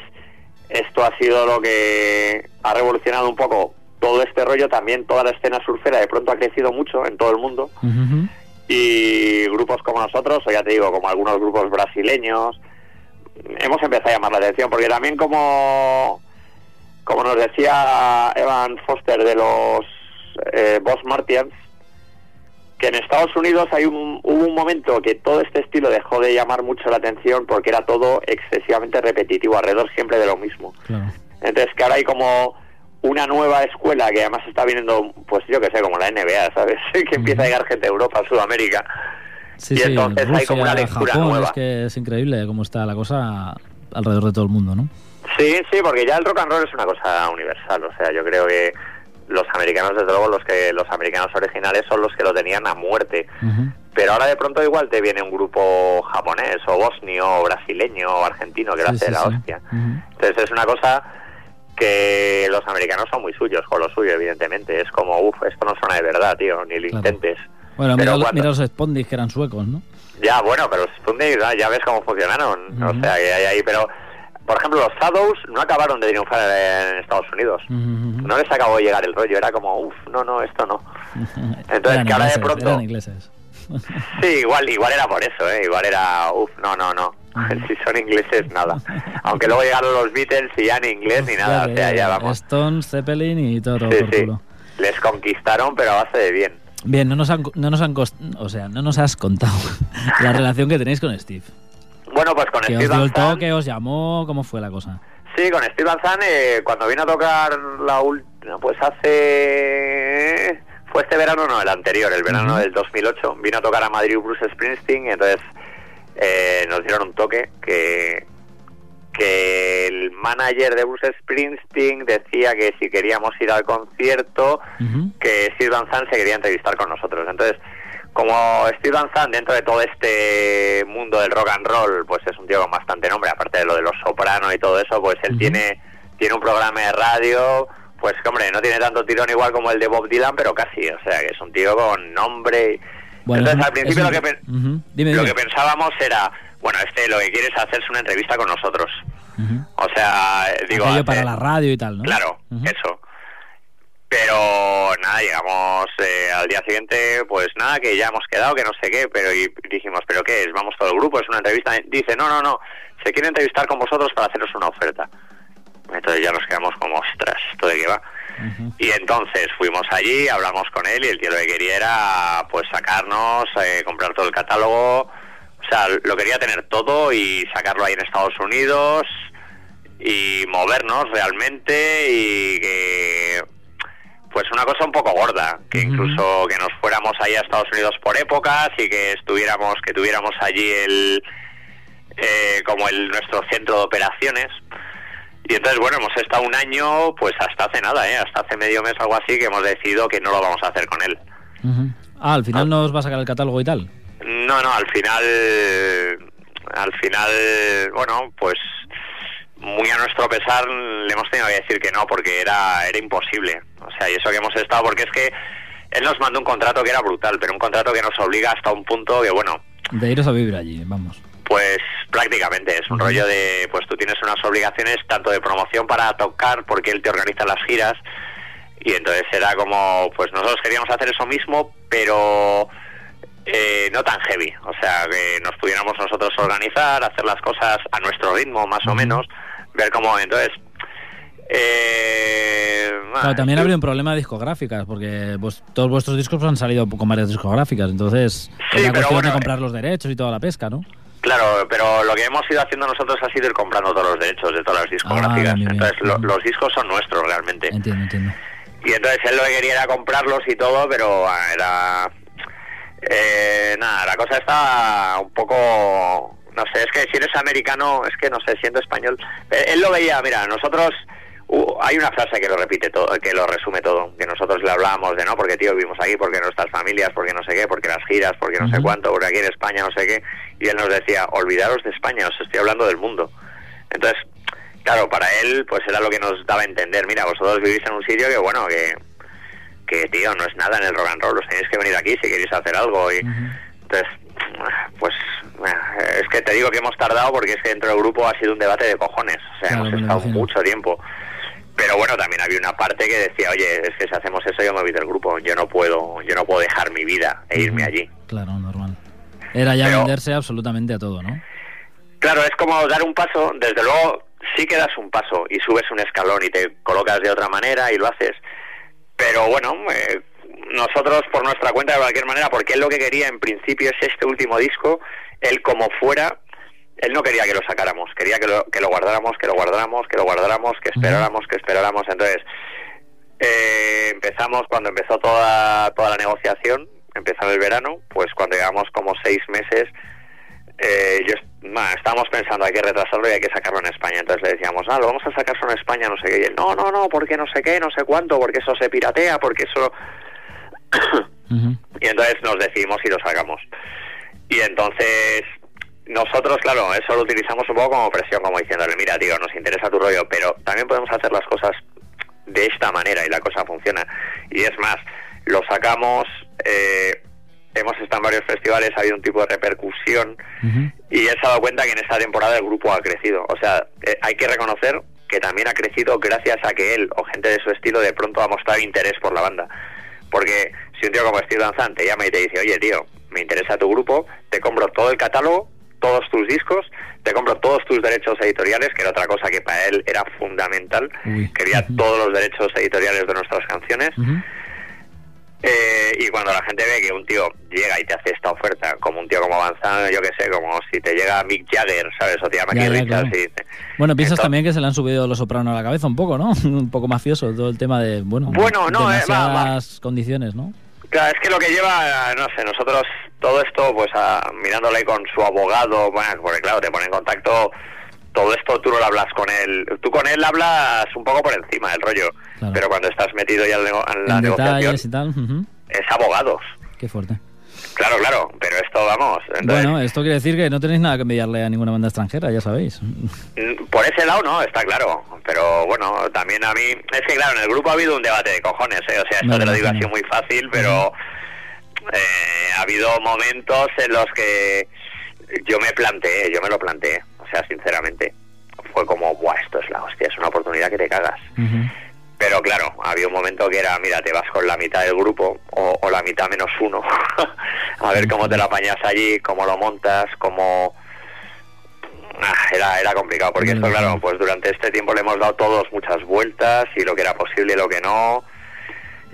[SPEAKER 2] esto ha sido lo que ha revolucionado un poco todo este rollo, también toda la escena surfera de pronto ha crecido mucho en todo el mundo y grupos como nosotros, o ya te digo, como algunos grupos brasileños, hemos empezado a llamar la atención, porque también como, como nos decía Evan Foster de los eh, Boss Martians, que en Estados Unidos hay un, hubo un momento que todo este estilo dejó de llamar mucho la atención porque era todo excesivamente repetitivo, alrededor siempre de lo mismo.
[SPEAKER 1] Claro.
[SPEAKER 2] Entonces que ahora hay como una nueva escuela que además está viniendo, pues yo que sé, como la NBA, ¿sabes? que empieza a llegar gente de Europa, Sudamérica.
[SPEAKER 1] Sí,
[SPEAKER 2] Y
[SPEAKER 1] sí,
[SPEAKER 2] entonces hay como una lectura
[SPEAKER 1] Japón,
[SPEAKER 2] nueva.
[SPEAKER 1] es que es increíble cómo está la cosa alrededor de todo el mundo, ¿no?
[SPEAKER 2] Sí, sí, porque ya el rock and roll es una cosa universal. O sea, yo creo que los americanos, desde luego, los que los americanos originales son los que lo tenían a muerte. Pero ahora de pronto igual te viene un grupo japonés o bosnio o brasileño o argentino que lo
[SPEAKER 1] Sí,
[SPEAKER 2] hace
[SPEAKER 1] sí,
[SPEAKER 2] de la hostia. Entonces es una cosa que los americanos son muy suyos con lo suyo, evidentemente. Es como, uff, esto no suena de verdad, tío, ni lo
[SPEAKER 1] Claro.
[SPEAKER 2] intentes.
[SPEAKER 1] Bueno, mira,
[SPEAKER 2] cuando-
[SPEAKER 1] mira los Spondis que eran suecos, ¿no?
[SPEAKER 2] Ya, bueno, pero los Sputnik, ya, ves cómo funcionaron. O sea, que hay ahí. Pero, por ejemplo, los Shadows no acabaron de triunfar en Estados Unidos. No les acabó de llegar el rollo. Era como, uff, no, no, esto no. Entonces,
[SPEAKER 1] Eran
[SPEAKER 2] que ahora de pronto-
[SPEAKER 1] Eran ingleses.
[SPEAKER 2] Sí, igual, igual era por eso, ¿eh? Igual era, uff, no, no, no. si son ingleses, nada. Aunque luego llegaron los Beatles y ya ni inglés ni nada.
[SPEAKER 1] Ya
[SPEAKER 2] O sea, ya vamos.
[SPEAKER 1] Stones, Zeppelin y todo,
[SPEAKER 2] Sí,
[SPEAKER 1] por
[SPEAKER 2] sí.
[SPEAKER 1] culo.
[SPEAKER 2] Les conquistaron, pero a base de bien.
[SPEAKER 1] Bien, no nos han, no nos han cost- o sea, no nos has contado la relación que tenéis con Steve.
[SPEAKER 2] Bueno, pues con
[SPEAKER 1] Que
[SPEAKER 2] Steve
[SPEAKER 1] os dio el toque, os llamó, ¿cómo fue la cosa?
[SPEAKER 2] Sí, con Steve Van Zandt, eh, cuando vino a tocar la última, pues hace... Fue este verano, no, el anterior, el verano
[SPEAKER 1] Ujú.
[SPEAKER 2] del 2008. Vino a tocar a Madrid Bruce Springsteen y entonces eh, nos dieron un toque que, que el manager de Bruce Springsteen decía que si queríamos ir al concierto, que Steve Van Zandt se quería entrevistar con nosotros. Entonces, como Steve Van Zandt dentro de todo este mundo del rock and roll, pues es un tío con bastante nombre, aparte de lo de los sopranos y todo eso, pues él tiene tiene un programa de radio, pues hombre, no tiene tanto tirón igual como el de Bob Dylan, pero casi, o sea, que es un tío con nombre.
[SPEAKER 1] Bueno,
[SPEAKER 2] Entonces,
[SPEAKER 1] es
[SPEAKER 2] al principio lo que.
[SPEAKER 1] Dime,
[SPEAKER 2] lo
[SPEAKER 1] dime.
[SPEAKER 2] que pensábamos era, bueno, este lo que quiere es hacerse una entrevista con nosotros. O sea, eh, digo, hace-
[SPEAKER 1] para la radio y tal, ¿no?
[SPEAKER 2] Claro, eso. Pero nada, llegamos eh, al día siguiente, pues nada, que ya hemos quedado, que no sé qué, pero y dijimos, ¿pero qué es? ¿Vamos todo el grupo? ¿Es una entrevista? Dice, no, no, no, se quiere entrevistar con vosotros para haceros una oferta. Entonces ya nos quedamos como, ostras, ¿esto de qué va? Y entonces fuimos allí, hablamos con él y el tío lo que quería era pues sacarnos, eh, comprar todo el catálogo, o sea, lo quería tener todo y sacarlo ahí en Estados Unidos y movernos realmente y que pues una cosa un poco gorda, que incluso que nos fuéramos ahí a Estados Unidos por épocas y que estuviéramos, que tuviéramos allí el eh, como el nuestro centro de operaciones. Y entonces, bueno, hemos estado un año, pues hasta hace nada, ¿eh? hasta hace medio mes o algo así, que hemos decidido que no lo vamos a hacer con él.
[SPEAKER 1] Ah, al final nos va a sacar el catálogo y tal.
[SPEAKER 2] No, no, al final, al final, bueno, pues muy a nuestro pesar le hemos tenido que decir que no, porque era, era imposible. O sea, y eso que hemos estado, porque es que él nos mandó un contrato que era brutal, pero un contrato que nos obliga hasta un punto que, bueno,
[SPEAKER 1] De iros a vivir allí, vamos.
[SPEAKER 2] Prácticamente, es un rollo de, pues tú tienes unas obligaciones tanto de promoción para tocar, porque él te organiza las giras, y entonces era como, pues nosotros queríamos hacer eso mismo, pero eh, no tan heavy, o sea, que nos pudiéramos nosotros organizar, hacer las cosas a nuestro ritmo más o menos, ver cómo, entonces...
[SPEAKER 1] Eh, también habría un problema de discográficas, porque pues, todos vuestros discos han salido con varias discográficas, entonces sí, es cuestión de comprar los derechos y toda la pesca, ¿no?
[SPEAKER 2] Claro, pero lo que hemos ido haciendo nosotros ha sido ir comprando todos los derechos de todas las discográficas. Ah, entonces, los discos son nuestros realmente.
[SPEAKER 1] Entiendo, entiendo.
[SPEAKER 2] Y entonces él lo que quería era comprarlos y todo, pero ah, era. Eh, nada, la cosa está un poco. No sé, es que si eres americano, es que no sé, siendo español. Eh, él lo veía, mira, nosotros. Hay una frase que lo repite todo, que lo resume todo, que nosotros le hablábamos de no, porque tío, vivimos aquí, porque nuestras familias, porque no sé qué, porque las giras, porque no sé cuánto, porque aquí en España no sé qué, y él nos decía, olvidaros de España, os estoy hablando del mundo. Entonces, Claro, para él, pues era lo que nos daba a entender. Mira, vosotros vivís en un sitio que, bueno, que, que tío, no es nada en el rock and roll. Os tenéis que venir aquí si queréis hacer algo. Y, Entonces, pues es que te digo que hemos tardado porque es que dentro del grupo ha sido un debate de cojones. O sea, hemos estado mucho tiempo. Pero bueno, también había una parte que decía, oye, es que si hacemos eso yo me voy del grupo. Yo no puedo, yo no puedo dejar mi vida e irme allí.
[SPEAKER 1] Claro, normal. Era ya venderse absolutamente a todo, ¿no?
[SPEAKER 2] Claro, es como dar un paso, desde luego sí que das un paso y subes un escalón y te colocas de otra manera y lo haces. Pero bueno, eh, nosotros por nuestra cuenta de cualquier manera, porque él lo que quería en principio es este último disco, él como fuera, él no quería que lo sacáramos, quería que lo, que lo guardáramos, que lo guardáramos, que lo guardáramos, que esperáramos, que esperáramos. Entonces, eh, empezamos cuando empezó toda, toda la negociación, empezó el verano, pues cuando llegamos como seis meses, eh, yo estábamos pensando hay que retrasarlo y hay que sacarlo en España. Entonces le decíamos, ah, lo vamos a sacar solo en España, no sé qué. Y él, no, no, no, porque no sé qué, no sé cuánto, porque eso se piratea, porque eso... Y entonces nos decidimos y lo sacamos. Y entonces nosotros, claro, eso lo utilizamos un poco como presión, como diciéndole, mira, tío, nos interesa tu rollo, pero también podemos hacer las cosas de esta manera y la cosa funciona. Y es más, lo sacamos... Eh, hemos estado en varios festivales, ha habido un tipo de repercusión y he dado cuenta que en esta temporada el grupo ha crecido. O sea, eh, hay que reconocer que también ha crecido gracias a que él o gente de su estilo de pronto ha mostrado interés por la banda. Porque si un tío como Steve Danzante te llama y te dice, oye tío, me interesa tu grupo, te compro todo el catálogo, todos tus discos, te compro todos tus derechos editoriales, que era otra cosa que para él era fundamental, quería todos los derechos editoriales de nuestras canciones. Eh, y cuando la gente ve que un tío llega y te hace esta oferta, como un tío como avanzado, yo que sé, como si te llega Mick Jagger, ¿sabes? O te llama aquí Richards.
[SPEAKER 1] bueno, piensas también que se le han subido los sopranos a la cabeza un poco, ¿no? un poco mafioso todo el tema de, bueno,
[SPEAKER 2] bueno no, eh,
[SPEAKER 1] condiciones, ¿no?
[SPEAKER 2] Claro, es que lo que lleva, no sé, nosotros todo esto, pues mirándole con su abogado, bueno, porque claro, te pone en contacto todo esto tú no lo hablas con él. Tú con él hablas un poco por encima del rollo, pero cuando estás metido ya en la negociación, es abogados.
[SPEAKER 1] Qué fuerte.
[SPEAKER 2] Claro, claro, pero esto vamos.
[SPEAKER 1] Bueno, esto quiere decir que no tenéis nada que enviarle a ninguna banda extranjera, ya sabéis.
[SPEAKER 2] Mm, por ese lado no, está claro. Pero bueno, también a mí. Es que claro, en el grupo ha habido un debate de cojones, ¿eh? O sea, esto te lo digo así muy fácil, pero. Eh, ha habido momentos en los que yo me planteé, yo me lo planteé sea, sinceramente, fue como, Buah, esto es la hostia, es una oportunidad que te cagas. Pero claro, había un momento que era, mira, te vas con la mitad del grupo o, la mitad menos uno, a ver cómo te lo apañas allí, cómo lo montas, cómo... Ah, era, era complicado, porque esto, claro, pues durante este tiempo le hemos dado todos muchas vueltas y lo que era posible y lo que no.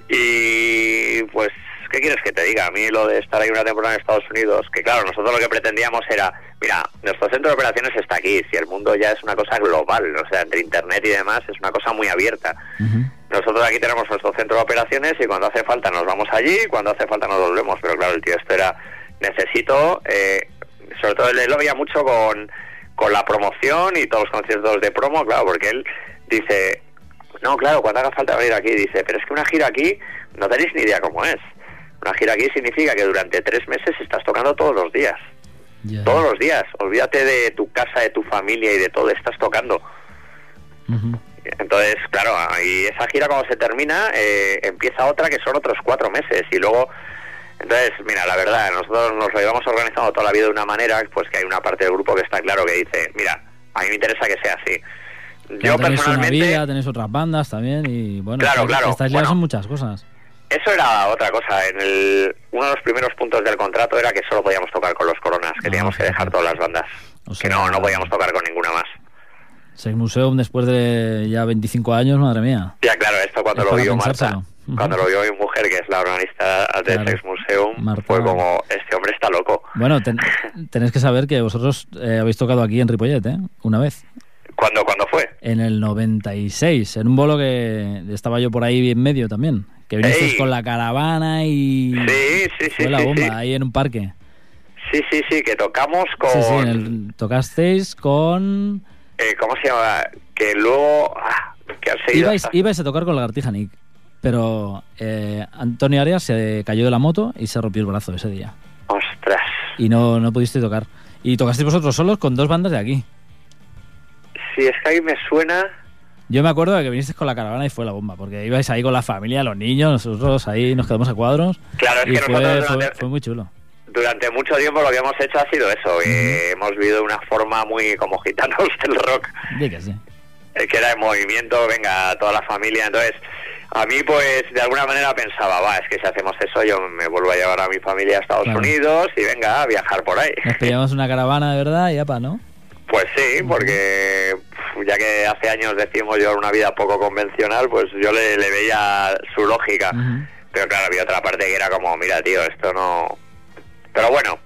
[SPEAKER 2] Y pues ¿qué quieres que te diga? A mí lo de estar ahí una temporada en Estados Unidos, que claro, nosotros lo que pretendíamos era, mira, nuestro centro de operaciones está aquí, si el mundo ya es una cosa global, o sea, entre Internet y demás es una cosa muy abierta. Nosotros aquí tenemos nuestro centro de operaciones y cuando hace falta nos vamos allí, cuando hace falta nos volvemos, pero claro, el tío esto era, necesito, eh, sobre todo él lo veía mucho con, con la promoción y todos los conciertos de promo, claro, porque él dice, no, claro, cuando haga falta venir aquí, dice, pero es que una gira aquí no tenéis ni idea cómo es. Una gira aquí significa que durante tres meses estás tocando todos los días. Todos los días. Olvídate de tu casa, de tu familia y de todo. Estás tocando. Entonces, claro, y esa gira cuando se termina, eh, empieza otra que son otros cuatro meses. Y luego Entonces, mira, la verdad, nosotros nos lo llevamos organizando toda la vida de una manera, pues que hay una parte del grupo que está claro que dice, mira, a mí me interesa que sea así.
[SPEAKER 1] Yo personalmente... Una vida, tenéis otras bandas también y bueno,
[SPEAKER 2] claro,
[SPEAKER 1] estáis,
[SPEAKER 2] claro,
[SPEAKER 1] estáis en muchas cosas.
[SPEAKER 2] Eso era otra cosa. En el, uno de los primeros puntos del contrato era que solo podíamos tocar con los coronas, que teníamos que dejar todas las bandas. que no, no podíamos tocar con ninguna más.
[SPEAKER 1] Sex Museum después de ya 25 años, madre mía.
[SPEAKER 2] Ya, claro, esto cuando lo vio Marta, cuando lo vio mi mujer, que es la organista de Sex Museum, fue como, este hombre está loco.
[SPEAKER 1] Bueno, tenéis que saber que vosotros eh, habéis tocado aquí en Ripollet, ¿eh? Una vez.
[SPEAKER 2] ¿Cuándo, ¿Cuándo fue?
[SPEAKER 1] En el 96, en un bolo que estaba yo por ahí en medio también. Que viniste con la caravana y...
[SPEAKER 2] Sí, sí, sí.
[SPEAKER 1] Fue la bomba, ahí en un parque.
[SPEAKER 2] Sí, sí, sí, que tocamos con...
[SPEAKER 1] Sí, sí, tocasteis con...
[SPEAKER 2] Eh, ¿Cómo se llama? Que luego... Ah, que has seguido
[SPEAKER 1] ibais, ibais, a tocar con la Gartija Nick, pero eh, Antonio Arias se cayó de la moto y se rompió el brazo ese día.
[SPEAKER 2] ¡Ostras!
[SPEAKER 1] Y no, no pudiste tocar. Y tocasteis vosotros solos con dos bandas de aquí.
[SPEAKER 2] Sí, es que ahí me suena...
[SPEAKER 1] Yo me acuerdo de que viniste con la caravana y fue la bomba, porque ibais ahí con la familia, los niños, nosotros ahí nos quedamos a cuadros.
[SPEAKER 2] Claro, es que
[SPEAKER 1] fue,
[SPEAKER 2] nosotros
[SPEAKER 1] fue, muy chulo.
[SPEAKER 2] Durante mucho tiempo lo que hemos hecho ha sido eso, hemos vivido una forma muy como gitanos del rock.
[SPEAKER 1] que sí.
[SPEAKER 2] El que era en movimiento, venga, toda la familia, entonces... A mí, pues, de alguna manera pensaba, va, es que si hacemos eso, yo me vuelvo a llevar a mi familia a Estados Unidos y venga a viajar por ahí.
[SPEAKER 1] Nos pillamos una caravana de verdad y apa, ¿no?
[SPEAKER 2] Pues sí, porque ya que hace años decimos llevar una vida poco convencional, pues yo le, veía su lógica. Pero claro, había otra parte que era como, mira, tío, esto no... Pero bueno.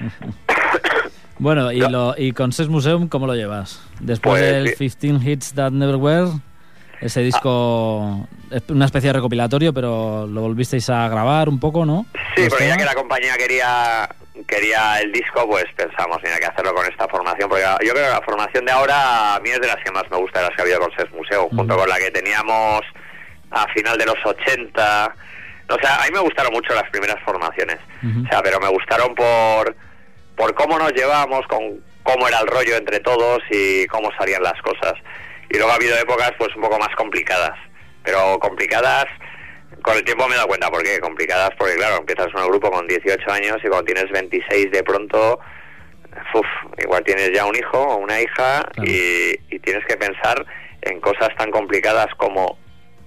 [SPEAKER 1] bueno, ¿y, lo, ¿y con Sex Museum cómo lo llevas? Después pues del 15 Hits That Never Were, ese disco, es una especie de recopilatorio, pero lo volvisteis a grabar un poco, ¿no?
[SPEAKER 2] Sí, porque ya que la compañía quería quería el disco, pues pensamos, mira, que hacerlo con esta formación, porque yo creo que la formación de ahora a mí es de las que más me gusta, de las que ha habido con SES Museo, junto con la que teníamos a final de los 80. O sea, a mí me gustaron mucho las primeras formaciones, o sea, pero me gustaron por, por cómo nos llevábamos, con cómo era el rollo entre todos y cómo salían las cosas. Y luego ha habido épocas pues un poco más complicadas, pero complicadas con el tiempo me he dado cuenta por qué, complicadas, porque claro, empiezas un grupo con 18 años y cuando tienes 26 de pronto, uf, igual tienes ya un hijo o una hija y, tienes que pensar en cosas tan complicadas como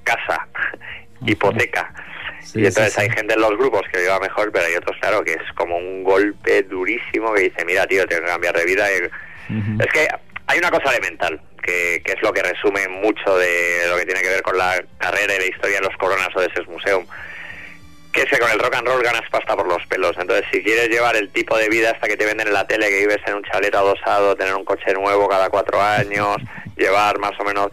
[SPEAKER 2] casa, hipoteca. y entonces hay gente en los grupos que viva mejor, pero hay otros, claro, que es como un golpe durísimo que dice, mira, tío, tengo que cambiar de vida. Es que hay una cosa elemental que, es lo que resume mucho de lo que tiene que ver con la carrera y la historia de los coronas o de ese museo que es que con el rock and roll ganas pasta por los pelos. Entonces, si quieres llevar el tipo de vida hasta que te venden en la tele, que vives en un chalet adosado, tener un coche nuevo cada cuatro años, llevar más o menos...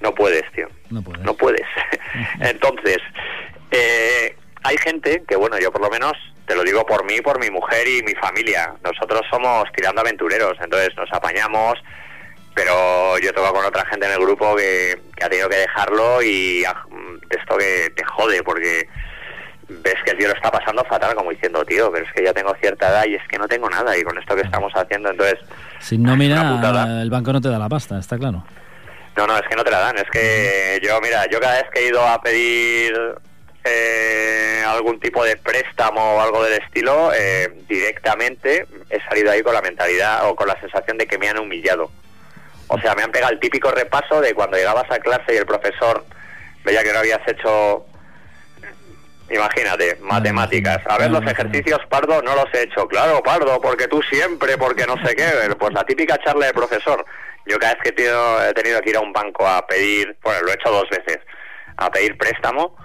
[SPEAKER 2] No puedes, tío.
[SPEAKER 1] No puedes.
[SPEAKER 2] No puedes. Entonces, eh, hay gente que, bueno, yo por lo menos te lo digo por mí, por mi mujer y mi familia. Nosotros somos tirando aventureros, entonces nos apañamos, pero yo toco con otra gente en el grupo que, ha tenido que dejarlo y ah, esto que te jode porque ves que el tío lo está pasando fatal como diciendo tío pero es que ya tengo cierta edad y es que no tengo nada y con esto que estamos haciendo entonces
[SPEAKER 1] sin nómina el banco no te da la pasta está claro.
[SPEAKER 2] No no es que no te la dan es que yo mira yo cada vez que he ido a pedir eh, algún tipo de préstamo o algo del estilo eh, directamente he salido ahí con la mentalidad o con la sensación de que me han humillado o sea, me han pegado el típico repaso de cuando llegabas a clase y el profesor veía que no habías hecho, imagínate, matemáticas. A ver, los ejercicios, Pardo, no los he hecho. Claro, Pardo, porque tú siempre, porque no sé qué. Pues la típica charla de profesor. Yo cada vez que he tenido que ir a un banco a pedir, bueno, lo he hecho dos veces, a pedir préstamo,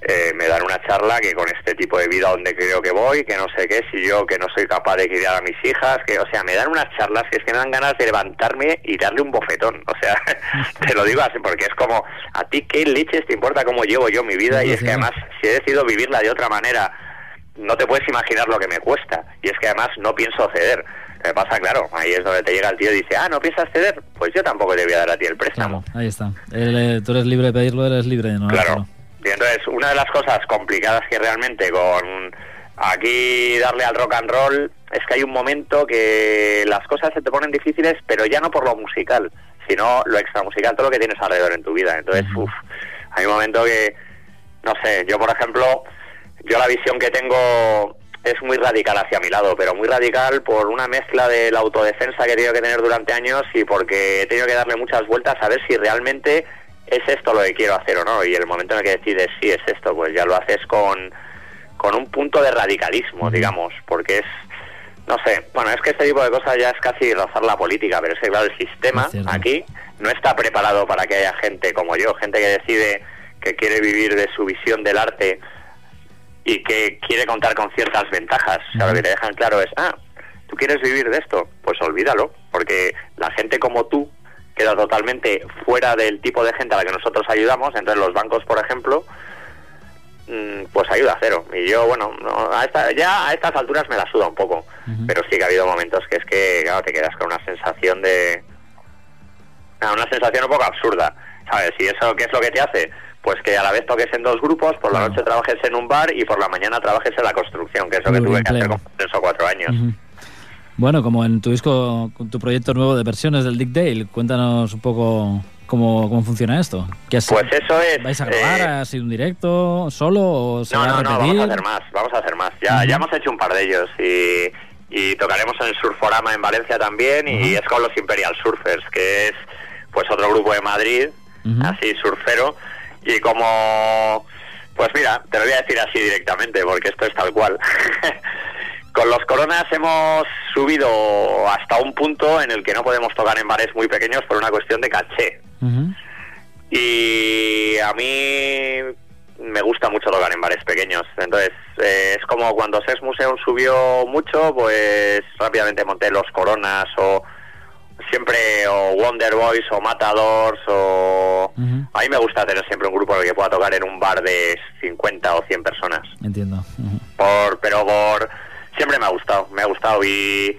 [SPEAKER 2] eh, me dan una charla que con este tipo de vida donde creo que voy, que no sé qué, si yo que no soy capaz de criar a mis hijas, que, o sea, me dan unas charlas que es que me dan ganas de levantarme y darle un bofetón, o sea, te lo digo así, porque es como, a ti qué leches te importa cómo llevo yo mi vida, y es que además, si he decidido vivirla de otra manera, no te puedes imaginar lo que me cuesta, y es que además no pienso ceder. Me pasa, claro, ahí es donde te llega el tío y dice, ah, ¿no piensas ceder? Pues yo tampoco te voy a dar a ti el préstamo.
[SPEAKER 1] ahí está. Eh, tú eres libre de pedirlo, eres libre de no.
[SPEAKER 2] Claro. Y entonces, una de las cosas complicadas que realmente con aquí darle al rock and roll es que hay un momento que las cosas se te ponen difíciles, pero ya no por lo musical, sino lo extra musical, todo lo que tienes alrededor en tu vida. Entonces, uff, hay un momento que, no sé, yo por ejemplo, yo la visión que tengo es muy radical hacia mi lado, pero muy radical por una mezcla de la autodefensa que he tenido que tener durante años y porque he tenido que darle muchas vueltas a ver si realmente es esto lo que quiero hacer o no. Y el momento en el que decides si es esto, pues ya lo haces con, con un punto de radicalismo, digamos, porque es, no sé, bueno, es que este tipo de cosas ya es casi rozar la política, pero es que claro, el sistema aquí no está preparado para que haya gente como yo, gente que decide que quiere vivir de su visión del arte y que quiere contar con ciertas ventajas. O sea, lo que te dejan claro es, ah, ¿tú quieres vivir de esto? Pues olvídalo, porque la gente como tú queda totalmente fuera del tipo de gente a la que nosotros ayudamos. Entonces los bancos, por ejemplo, mm, pues ayuda a cero. Y yo, bueno, a esta, ya a estas alturas me la suda un poco, pero sí que ha habido momentos que es que, claro, te quedas con una sensación de... Una sensación un poco absurda, ¿sabes? Y eso, ¿qué es lo que te hace? pues que a la vez toques en dos grupos, por la noche trabajes en un bar y por la mañana trabajes en la construcción, que es lo que tuve que hacer con tres o cuatro años.
[SPEAKER 1] Bueno, como en tu disco, tu proyecto nuevo de versiones del Dick Dale, cuéntanos un poco cómo, cómo funciona esto.
[SPEAKER 2] ¿Qué pues eso es.
[SPEAKER 1] ¿Vais a grabar? Eh, ¿Ha un directo solo o se
[SPEAKER 2] no,
[SPEAKER 1] va
[SPEAKER 2] no,
[SPEAKER 1] a
[SPEAKER 2] no, vamos a hacer más, vamos a hacer más. Ya, ya hemos hecho un par de ellos y, y tocaremos en el Surforama en Valencia también y es con los Imperial Surfers, que es pues otro grupo de Madrid, así surfero y como, pues mira, te lo voy a decir así directamente, porque esto es tal cual. Con los coronas hemos subido hasta un punto en el que no podemos tocar en bares muy pequeños por una cuestión de caché. Y a mí me gusta mucho tocar en bares pequeños. Entonces, eh, es como cuando Sex Museum subió mucho, pues rápidamente monté los coronas o siempre o Wonder Boys o Matadors o... A mí me gusta tener siempre un grupo en el que pueda tocar en un bar de 50 o 100 personas.
[SPEAKER 1] Entiendo.
[SPEAKER 2] por Pero por... Siempre me ha gustado, me ha gustado y...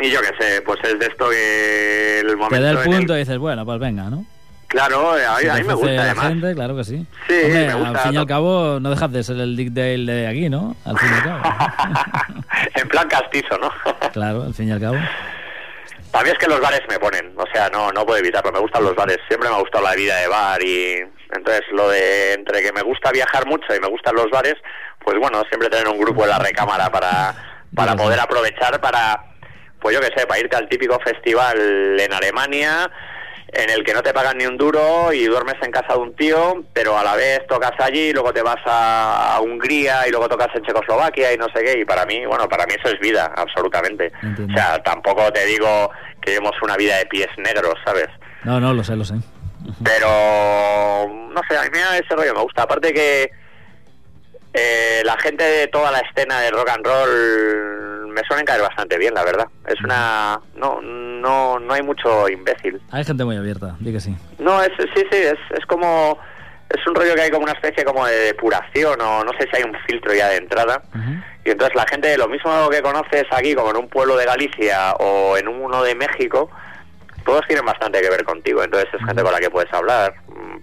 [SPEAKER 2] Y yo qué sé, pues es de esto que el momento...
[SPEAKER 1] Te da el punto y dices, bueno, pues venga, ¿no?
[SPEAKER 2] Claro, a mí, me gusta además.
[SPEAKER 1] Gente, claro que sí.
[SPEAKER 2] Sí, me gusta.
[SPEAKER 1] Al fin y al cabo, no dejas de ser el Dick Dale de aquí, ¿no? Al fin y al cabo.
[SPEAKER 2] en plan castizo, ¿no?
[SPEAKER 1] claro, al fin y al cabo.
[SPEAKER 2] A mí es que los bares me ponen, o sea, no no puedo evitarlo, me gustan los bares, siempre me ha gustado la vida de bar y entonces lo de entre que me gusta viajar mucho y me gustan los bares, pues bueno, siempre tener un grupo en la recámara para, para poder aprovechar para, pues yo qué sé, para irte al típico festival en Alemania, en el que no te pagan ni un duro y duermes en casa de un tío, pero a la vez tocas allí, luego te vas a Hungría y luego tocas en Checoslovaquia y no sé qué. Y para mí, bueno, para mí eso es vida, absolutamente. O sea, tampoco te digo que llevemos una vida de pies negros, ¿sabes?
[SPEAKER 1] No, no, lo sé, lo sé.
[SPEAKER 2] Pero, no sé, a mí ese rollo me gusta. Aparte que eh, la gente de toda la escena del rock and roll me suelen caer bastante bien, la verdad. Es una... No, no, no hay mucho imbécil.
[SPEAKER 1] Hay gente muy abierta, di que sí.
[SPEAKER 2] No, es, sí, sí, es, es como... Es un rollo que hay como una especie como de depuración o no sé si hay un filtro ya de entrada. Y entonces la gente, lo mismo que conoces aquí como en un pueblo de Galicia o en uno de México, todos tienen bastante que ver contigo. Entonces es gente con la que puedes hablar. Mm,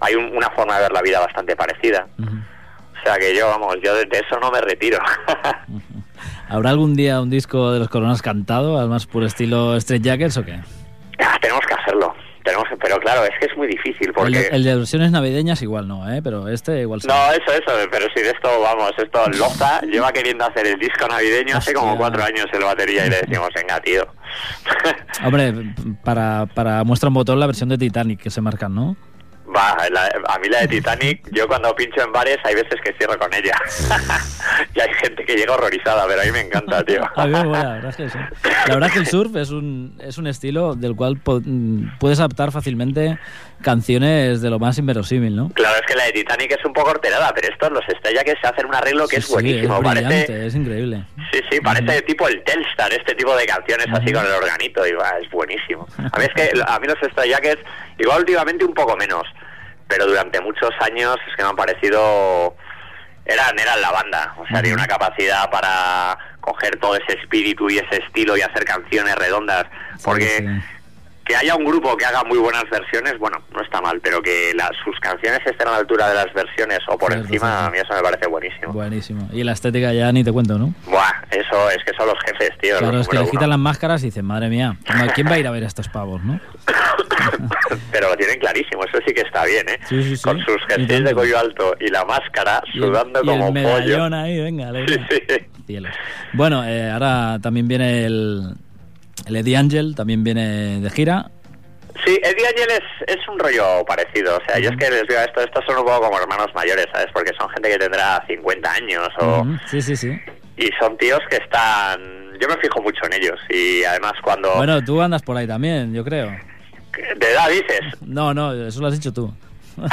[SPEAKER 2] hay una forma de ver la vida bastante parecida. O sea que yo, vamos, yo de eso no me retiro.
[SPEAKER 1] ¿Habrá algún día un disco de los Coronas cantado, además por estilo Street Jackets o qué?
[SPEAKER 2] Ah, tenemos que pero claro, es que es muy difícil porque...
[SPEAKER 1] El de, versiones navideñas igual no, ¿eh? Pero este igual sí.
[SPEAKER 2] No, eso, eso, pero si de esto, vamos, esto, Loza lleva queriendo hacer el disco navideño hace como cuatro años el batería y le decimos, venga, tío.
[SPEAKER 1] Hombre, para, para muestra un botón la versión de Titanic que se marcan, ¿no?
[SPEAKER 2] Va, a mí la de Titanic, yo cuando pincho en bares hay veces que cierro con ella. y hay gente que llega horrorizada, pero a mí me encanta, tío.
[SPEAKER 1] a mí la verdad es que sí. La verdad es que el surf es un, es un estilo del cual mm, puedes adaptar fácilmente canciones de lo más inverosímil, ¿no?
[SPEAKER 2] Claro, es que la de Titanic es un poco horterada, pero estos los estrella que se hacen un arreglo que es buenísimo.
[SPEAKER 1] Es,
[SPEAKER 2] parece,
[SPEAKER 1] es increíble.
[SPEAKER 2] Sí, sí, parece tipo el Telstar, este tipo de canciones así con el organito, y va, es buenísimo. A mí es que a mí los Estrella que es igual últimamente un poco menos, pero durante muchos años es que me han parecido eran eran la banda, o sea, tiene una capacidad para coger todo ese espíritu y ese estilo y hacer canciones redondas, porque que haya un grupo que haga muy buenas versiones, bueno, no está mal, pero que la, sus canciones estén a la altura de las versiones o por encima, a mí eso me parece buenísimo.
[SPEAKER 1] Buenísimo. Y la estética ya ni te cuento, ¿no?
[SPEAKER 2] Buah, eso es que son los jefes, tío.
[SPEAKER 1] Claro,
[SPEAKER 2] los
[SPEAKER 1] es que les quitan las máscaras y dicen, madre mía, ¿quién va a ir a ver a estos pavos, no?
[SPEAKER 2] Pero lo tienen clarísimo, eso sí que está bien, ¿eh?
[SPEAKER 1] Sí, sí, sí.
[SPEAKER 2] Con sus
[SPEAKER 1] Y
[SPEAKER 2] jerseys de cuello alto y la máscara,
[SPEAKER 1] Y el-
[SPEAKER 2] sudando
[SPEAKER 1] y
[SPEAKER 2] como
[SPEAKER 1] el
[SPEAKER 2] pollo.
[SPEAKER 1] ahí, venga,
[SPEAKER 2] Sí, sí.
[SPEAKER 1] Cielos. Bueno, eh, ahora también viene el, el Eddie Angel, también viene de gira.
[SPEAKER 2] Sí, Eddie Angel es, es un rollo parecido. O sea, yo es que les digo esto, estos son un poco como hermanos mayores, ¿sabes? Porque son gente que tendrá 50 años o...
[SPEAKER 1] Sí, sí, sí.
[SPEAKER 2] Y son tíos que están... Yo me fijo mucho en ellos. Y además cuando...
[SPEAKER 1] Bueno, tú andas por ahí también, yo creo.
[SPEAKER 2] ¿De edad dices?
[SPEAKER 1] No, no, eso lo has dicho tú.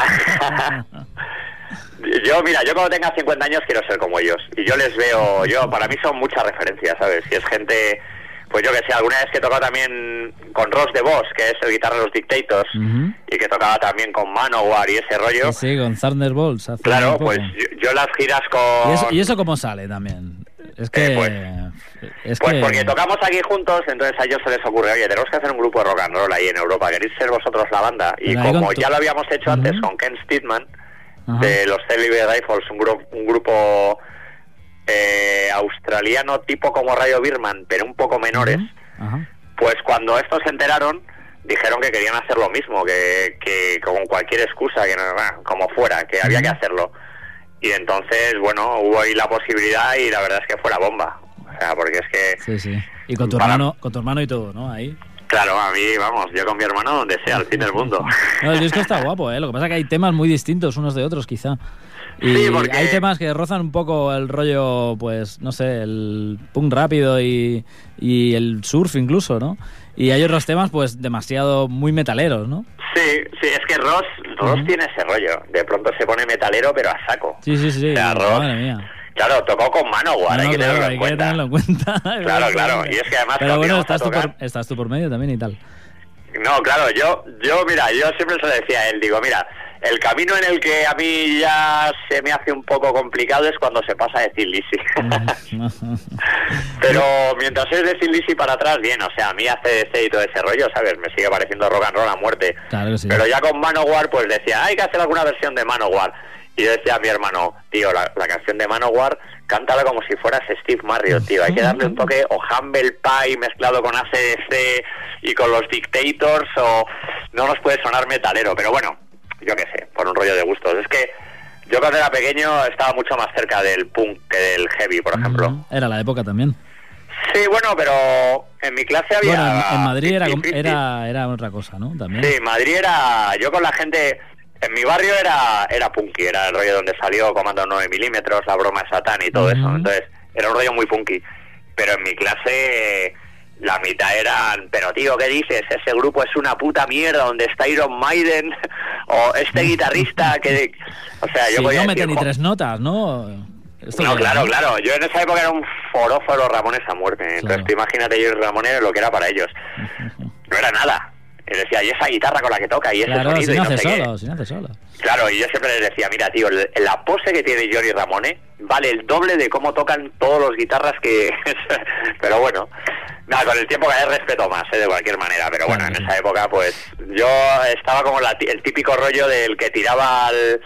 [SPEAKER 2] Yo, mira, yo cuando tenga 50 años quiero ser como ellos. Y yo les veo, yo, para mí son muchas referencias, ¿sabes? Si es gente, pues yo que sé, alguna vez que he tocado también con Ross de Boss, que es el guitarra de los Dictators, y que tocaba también con Manowar y ese rollo.
[SPEAKER 1] Sí, sí, con Thunderbolts. hace
[SPEAKER 2] Claro, pues yo, yo las giras con...
[SPEAKER 1] ¿Y eso, ¿Y eso cómo sale también? Es que...
[SPEAKER 2] Eh, pues-
[SPEAKER 1] es
[SPEAKER 2] Pues
[SPEAKER 1] que...
[SPEAKER 2] porque tocamos aquí juntos, entonces a ellos se les ocurre, oye, tenemos que hacer un grupo de rock and roll ahí en Europa, ¿queréis ser vosotros la banda? Y
[SPEAKER 1] Pero
[SPEAKER 2] como ya lo habíamos hecho antes con Ken Steedman, de los Celebrity Rifles, un, gru- un grupo eh, australiano tipo como Radio Birman, pero un poco menores, pues cuando estos se enteraron, dijeron que querían hacer lo mismo, que, que con cualquier excusa, que no, ah, como fuera, que había que hacerlo. Y entonces, bueno, hubo ahí la posibilidad y la verdad es que fue la bomba. O sea, porque es que,
[SPEAKER 1] Sí, sí. Y con tu
[SPEAKER 2] Para-
[SPEAKER 1] hermano, con tu hermano y todo, ¿no? Ahí.
[SPEAKER 2] claro, a mí, vamos, yo con mi hermano donde sea, al fin del mundo.
[SPEAKER 1] No, el disco está guapo, ¿eh? Lo que pasa es que hay temas muy distintos unos de otros, quizá. Y
[SPEAKER 2] Sí, porque-
[SPEAKER 1] hay temas que rozan un poco el rollo, pues, no sé, el punk rápido y, y el surf incluso, ¿no? Y hay otros temas, pues, demasiado muy metaleros, ¿no?
[SPEAKER 2] Sí, sí, es que Ross, Ross tiene ese rollo. De pronto se pone metalero, pero a saco.
[SPEAKER 1] Sí, sí, sí.
[SPEAKER 2] O sea, Ross,
[SPEAKER 1] Madre mía.
[SPEAKER 2] Claro, tocó con Manowar,
[SPEAKER 1] No,
[SPEAKER 2] hay que
[SPEAKER 1] claro,
[SPEAKER 2] tenerlo en
[SPEAKER 1] hay que
[SPEAKER 2] cuenta.
[SPEAKER 1] tenerlo en cuenta.
[SPEAKER 2] Claro, claro, y es que además
[SPEAKER 1] Pero bueno, estás tú, por,
[SPEAKER 2] tocar-
[SPEAKER 1] estás tú por medio también y tal.
[SPEAKER 2] No, claro, yo, yo, mira, yo siempre se lo decía a él, digo, mira, el camino en el que a mí ya se me hace un poco complicado es cuando se pasa de Thin Lizzy. Pero mientras es de Thin Lizzy para atrás, bien, o sea, a mí ACDC y todo ese rollo, ¿sabes? Me sigue pareciendo rock and roll a muerte.
[SPEAKER 1] Claro que sí.
[SPEAKER 2] Pero ya con Manowar, pues decía, hay que hacer alguna versión de Manowar. Y yo decía a mi hermano, tío, la, la canción de Manowar, cántala como si fueras Steve Marriott, tío. Hay que darle un toque o Humble Pie mezclado con ACDC y con los Dictators, o no nos puede sonar metalero. Pero bueno, yo qué sé, por un rollo de gustos. Es que yo cuando era pequeño estaba mucho más cerca del punk que del heavy, por ejemplo.
[SPEAKER 1] Ujú. Era la época también.
[SPEAKER 2] Sí, bueno, pero en mi clase había...
[SPEAKER 1] Bueno, en, en Madrid era,
[SPEAKER 2] 50-50.
[SPEAKER 1] era, era otra cosa, ¿no? También.
[SPEAKER 2] Sí, Madrid era. Yo con la gente. En mi barrio era era punky, era el rollo donde salió Comando 9 milímetros, la broma de Satán y todo eso. Entonces, era un rollo muy punky. Pero en mi clase. La mitad eran, pero tío, ¿qué dices? Ese grupo es una puta mierda, donde está Iron Maiden, o este guitarrista que... O sea, yo
[SPEAKER 1] Sí,
[SPEAKER 2] podía
[SPEAKER 1] no mete
[SPEAKER 2] decir,
[SPEAKER 1] ni
[SPEAKER 2] "Jo,
[SPEAKER 1] tres notas, ¿no? Esto
[SPEAKER 2] no, claro, claro. Yo en esa época era un los Ramones a muerte. Entonces
[SPEAKER 1] Claro.
[SPEAKER 2] tú imagínate yo y Ramones lo que era para ellos. No era nada. Y decía, y esa guitarra con la que toca, y ese
[SPEAKER 1] Claro,
[SPEAKER 2] sonido,
[SPEAKER 1] si
[SPEAKER 2] y
[SPEAKER 1] no
[SPEAKER 2] no
[SPEAKER 1] hace
[SPEAKER 2] sé qué.
[SPEAKER 1] solo, si no hace solo.
[SPEAKER 2] Claro, y yo siempre les decía, mira, tío, el- la pose que tiene Johnny Ramone vale el doble de cómo tocan todos los guitarras que... pero bueno, nada, con el tiempo cada vez respeto más, ¿eh? de cualquier manera. Pero bueno, en esa época, pues, yo estaba como la el típico rollo del que tiraba al-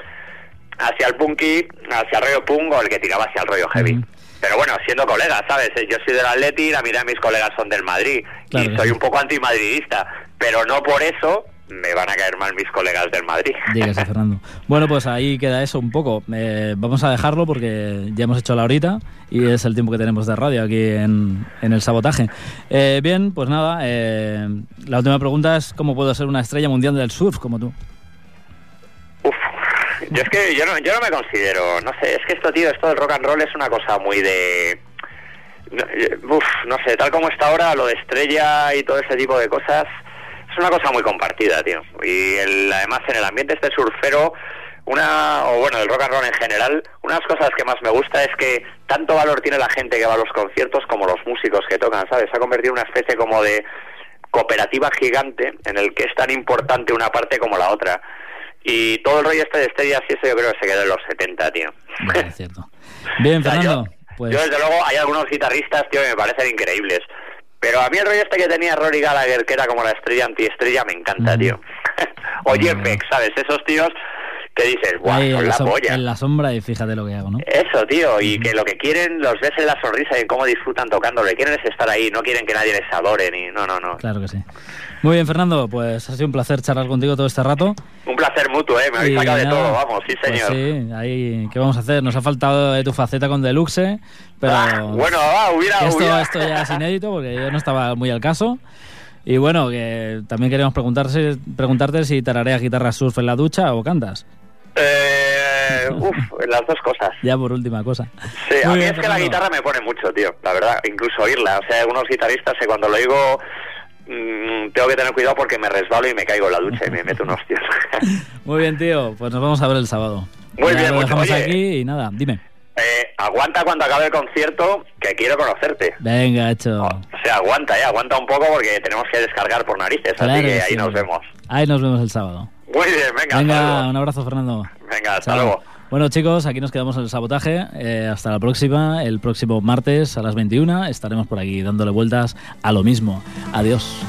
[SPEAKER 2] hacia el punky, hacia el rollo punk, o el que tiraba hacia el rollo heavy. Pero bueno, siendo colegas, ¿sabes? Yo soy del Atleti, la mitad de mis colegas son del Madrid.
[SPEAKER 1] Claro
[SPEAKER 2] y soy
[SPEAKER 1] sí.
[SPEAKER 2] un poco antimadridista. Pero no por eso me van a caer mal mis colegas del Madrid.
[SPEAKER 1] Dígase, Fernando. Bueno, pues ahí queda eso un poco. Eh, vamos a dejarlo porque ya hemos hecho la horita y es el tiempo que tenemos de radio aquí en, en el sabotaje. Eh, bien, pues nada, eh, la última pregunta es cómo puedo ser una estrella mundial del surf como tú.
[SPEAKER 2] Uf, yo es que yo no, yo no me considero, no sé, es que esto, tío, esto del rock and roll es una cosa muy de... eh, Uf, no sé, tal como está ahora, lo de estrella y todo ese tipo de cosas, es una cosa muy compartida, tío. Y el- además en el ambiente este surfero, una, o bueno, el rock and roll en general, unas cosas que más me gusta es que tanto valor tiene la gente que va a los conciertos como los músicos que tocan, ¿sabes? Se ha convertido en una especie como de cooperativa gigante en el que es tan importante una parte como la otra. Y todo el rollo este de estrellas y eso yo creo que se quedó en los 70, tío.
[SPEAKER 1] Vale, es cierto. Bien,
[SPEAKER 2] O sea,
[SPEAKER 1] Fernando.
[SPEAKER 2] yo,
[SPEAKER 1] Pues
[SPEAKER 2] yo, desde luego hay algunos guitarristas, tío, que me parecen increíbles. Pero a mí el rollo este que tenía Rory Gallagher, que era como la estrella antiestrella, me encanta,
[SPEAKER 1] Mm.
[SPEAKER 2] tío. o
[SPEAKER 1] Mm.
[SPEAKER 2] Jeff Beck, ¿sabes? Esos tíos que dices, guau,
[SPEAKER 1] Ahí,
[SPEAKER 2] son
[SPEAKER 1] en,
[SPEAKER 2] la polla.
[SPEAKER 1] en la sombra y fíjate lo que hago, ¿no?
[SPEAKER 2] Eso, tío, y que lo que quieren, los ves en la sonrisa y en cómo disfrutan tocando, lo que quieren es estar ahí, no quieren que nadie les adore, ni... No, no, no.
[SPEAKER 1] Claro que sí. Muy bien, Fernando, pues ha sido un placer charlar contigo todo este rato.
[SPEAKER 2] Un placer mutuo, ¿eh? Me habéis
[SPEAKER 1] Y
[SPEAKER 2] sacado de
[SPEAKER 1] nada,
[SPEAKER 2] todo, vamos, sí,
[SPEAKER 1] pues
[SPEAKER 2] señor.
[SPEAKER 1] sí, ahí, ¿qué vamos a hacer? Nos ha faltado de tu faceta con Deluxe, pero...
[SPEAKER 2] Ah, bueno, va, hubiera...
[SPEAKER 1] esto,
[SPEAKER 2] hubiera-
[SPEAKER 1] esto ya es inédito porque yo no estaba muy al caso. Y bueno, que también queríamos preguntarse, preguntarte si tarareas guitarra surf en la ducha o cantas.
[SPEAKER 2] Eh, uf, las dos cosas.
[SPEAKER 1] Ya por última cosa.
[SPEAKER 2] Sí, a
[SPEAKER 1] Muy
[SPEAKER 2] mí
[SPEAKER 1] bien,
[SPEAKER 2] es que la
[SPEAKER 1] Fernando.
[SPEAKER 2] guitarra me pone mucho, tío, la verdad, incluso oírla. O sea, algunos guitarristas cuando lo oigo mm, tengo que tener cuidado porque me resbalo y me caigo en la ducha y me meto unos tíos.
[SPEAKER 1] Muy bien, tío, pues nos vamos a ver el sábado.
[SPEAKER 2] Muy
[SPEAKER 1] Ya
[SPEAKER 2] bien,
[SPEAKER 1] lo
[SPEAKER 2] mucho-
[SPEAKER 1] dejamos
[SPEAKER 2] oye.
[SPEAKER 1] aquí y nada, dime.
[SPEAKER 2] Eh, aguanta cuando acabe el concierto, que quiero conocerte.
[SPEAKER 1] Venga, hecho.
[SPEAKER 2] O sea, aguanta, eh, aguanta un poco porque tenemos que descargar por narices,
[SPEAKER 1] Claro
[SPEAKER 2] así que
[SPEAKER 1] que
[SPEAKER 2] ahí
[SPEAKER 1] sí.
[SPEAKER 2] nos vemos.
[SPEAKER 1] Ahí nos vemos el sábado.
[SPEAKER 2] Muy bien, venga,
[SPEAKER 1] Venga, un abrazo, Fernando.
[SPEAKER 2] Venga, hasta
[SPEAKER 1] Chao.
[SPEAKER 2] luego.
[SPEAKER 1] Bueno, chicos, aquí nos quedamos en el sabotaje. Eh, hasta la próxima. El próximo martes a las 21 estaremos por aquí dándole vueltas a lo mismo. Adiós.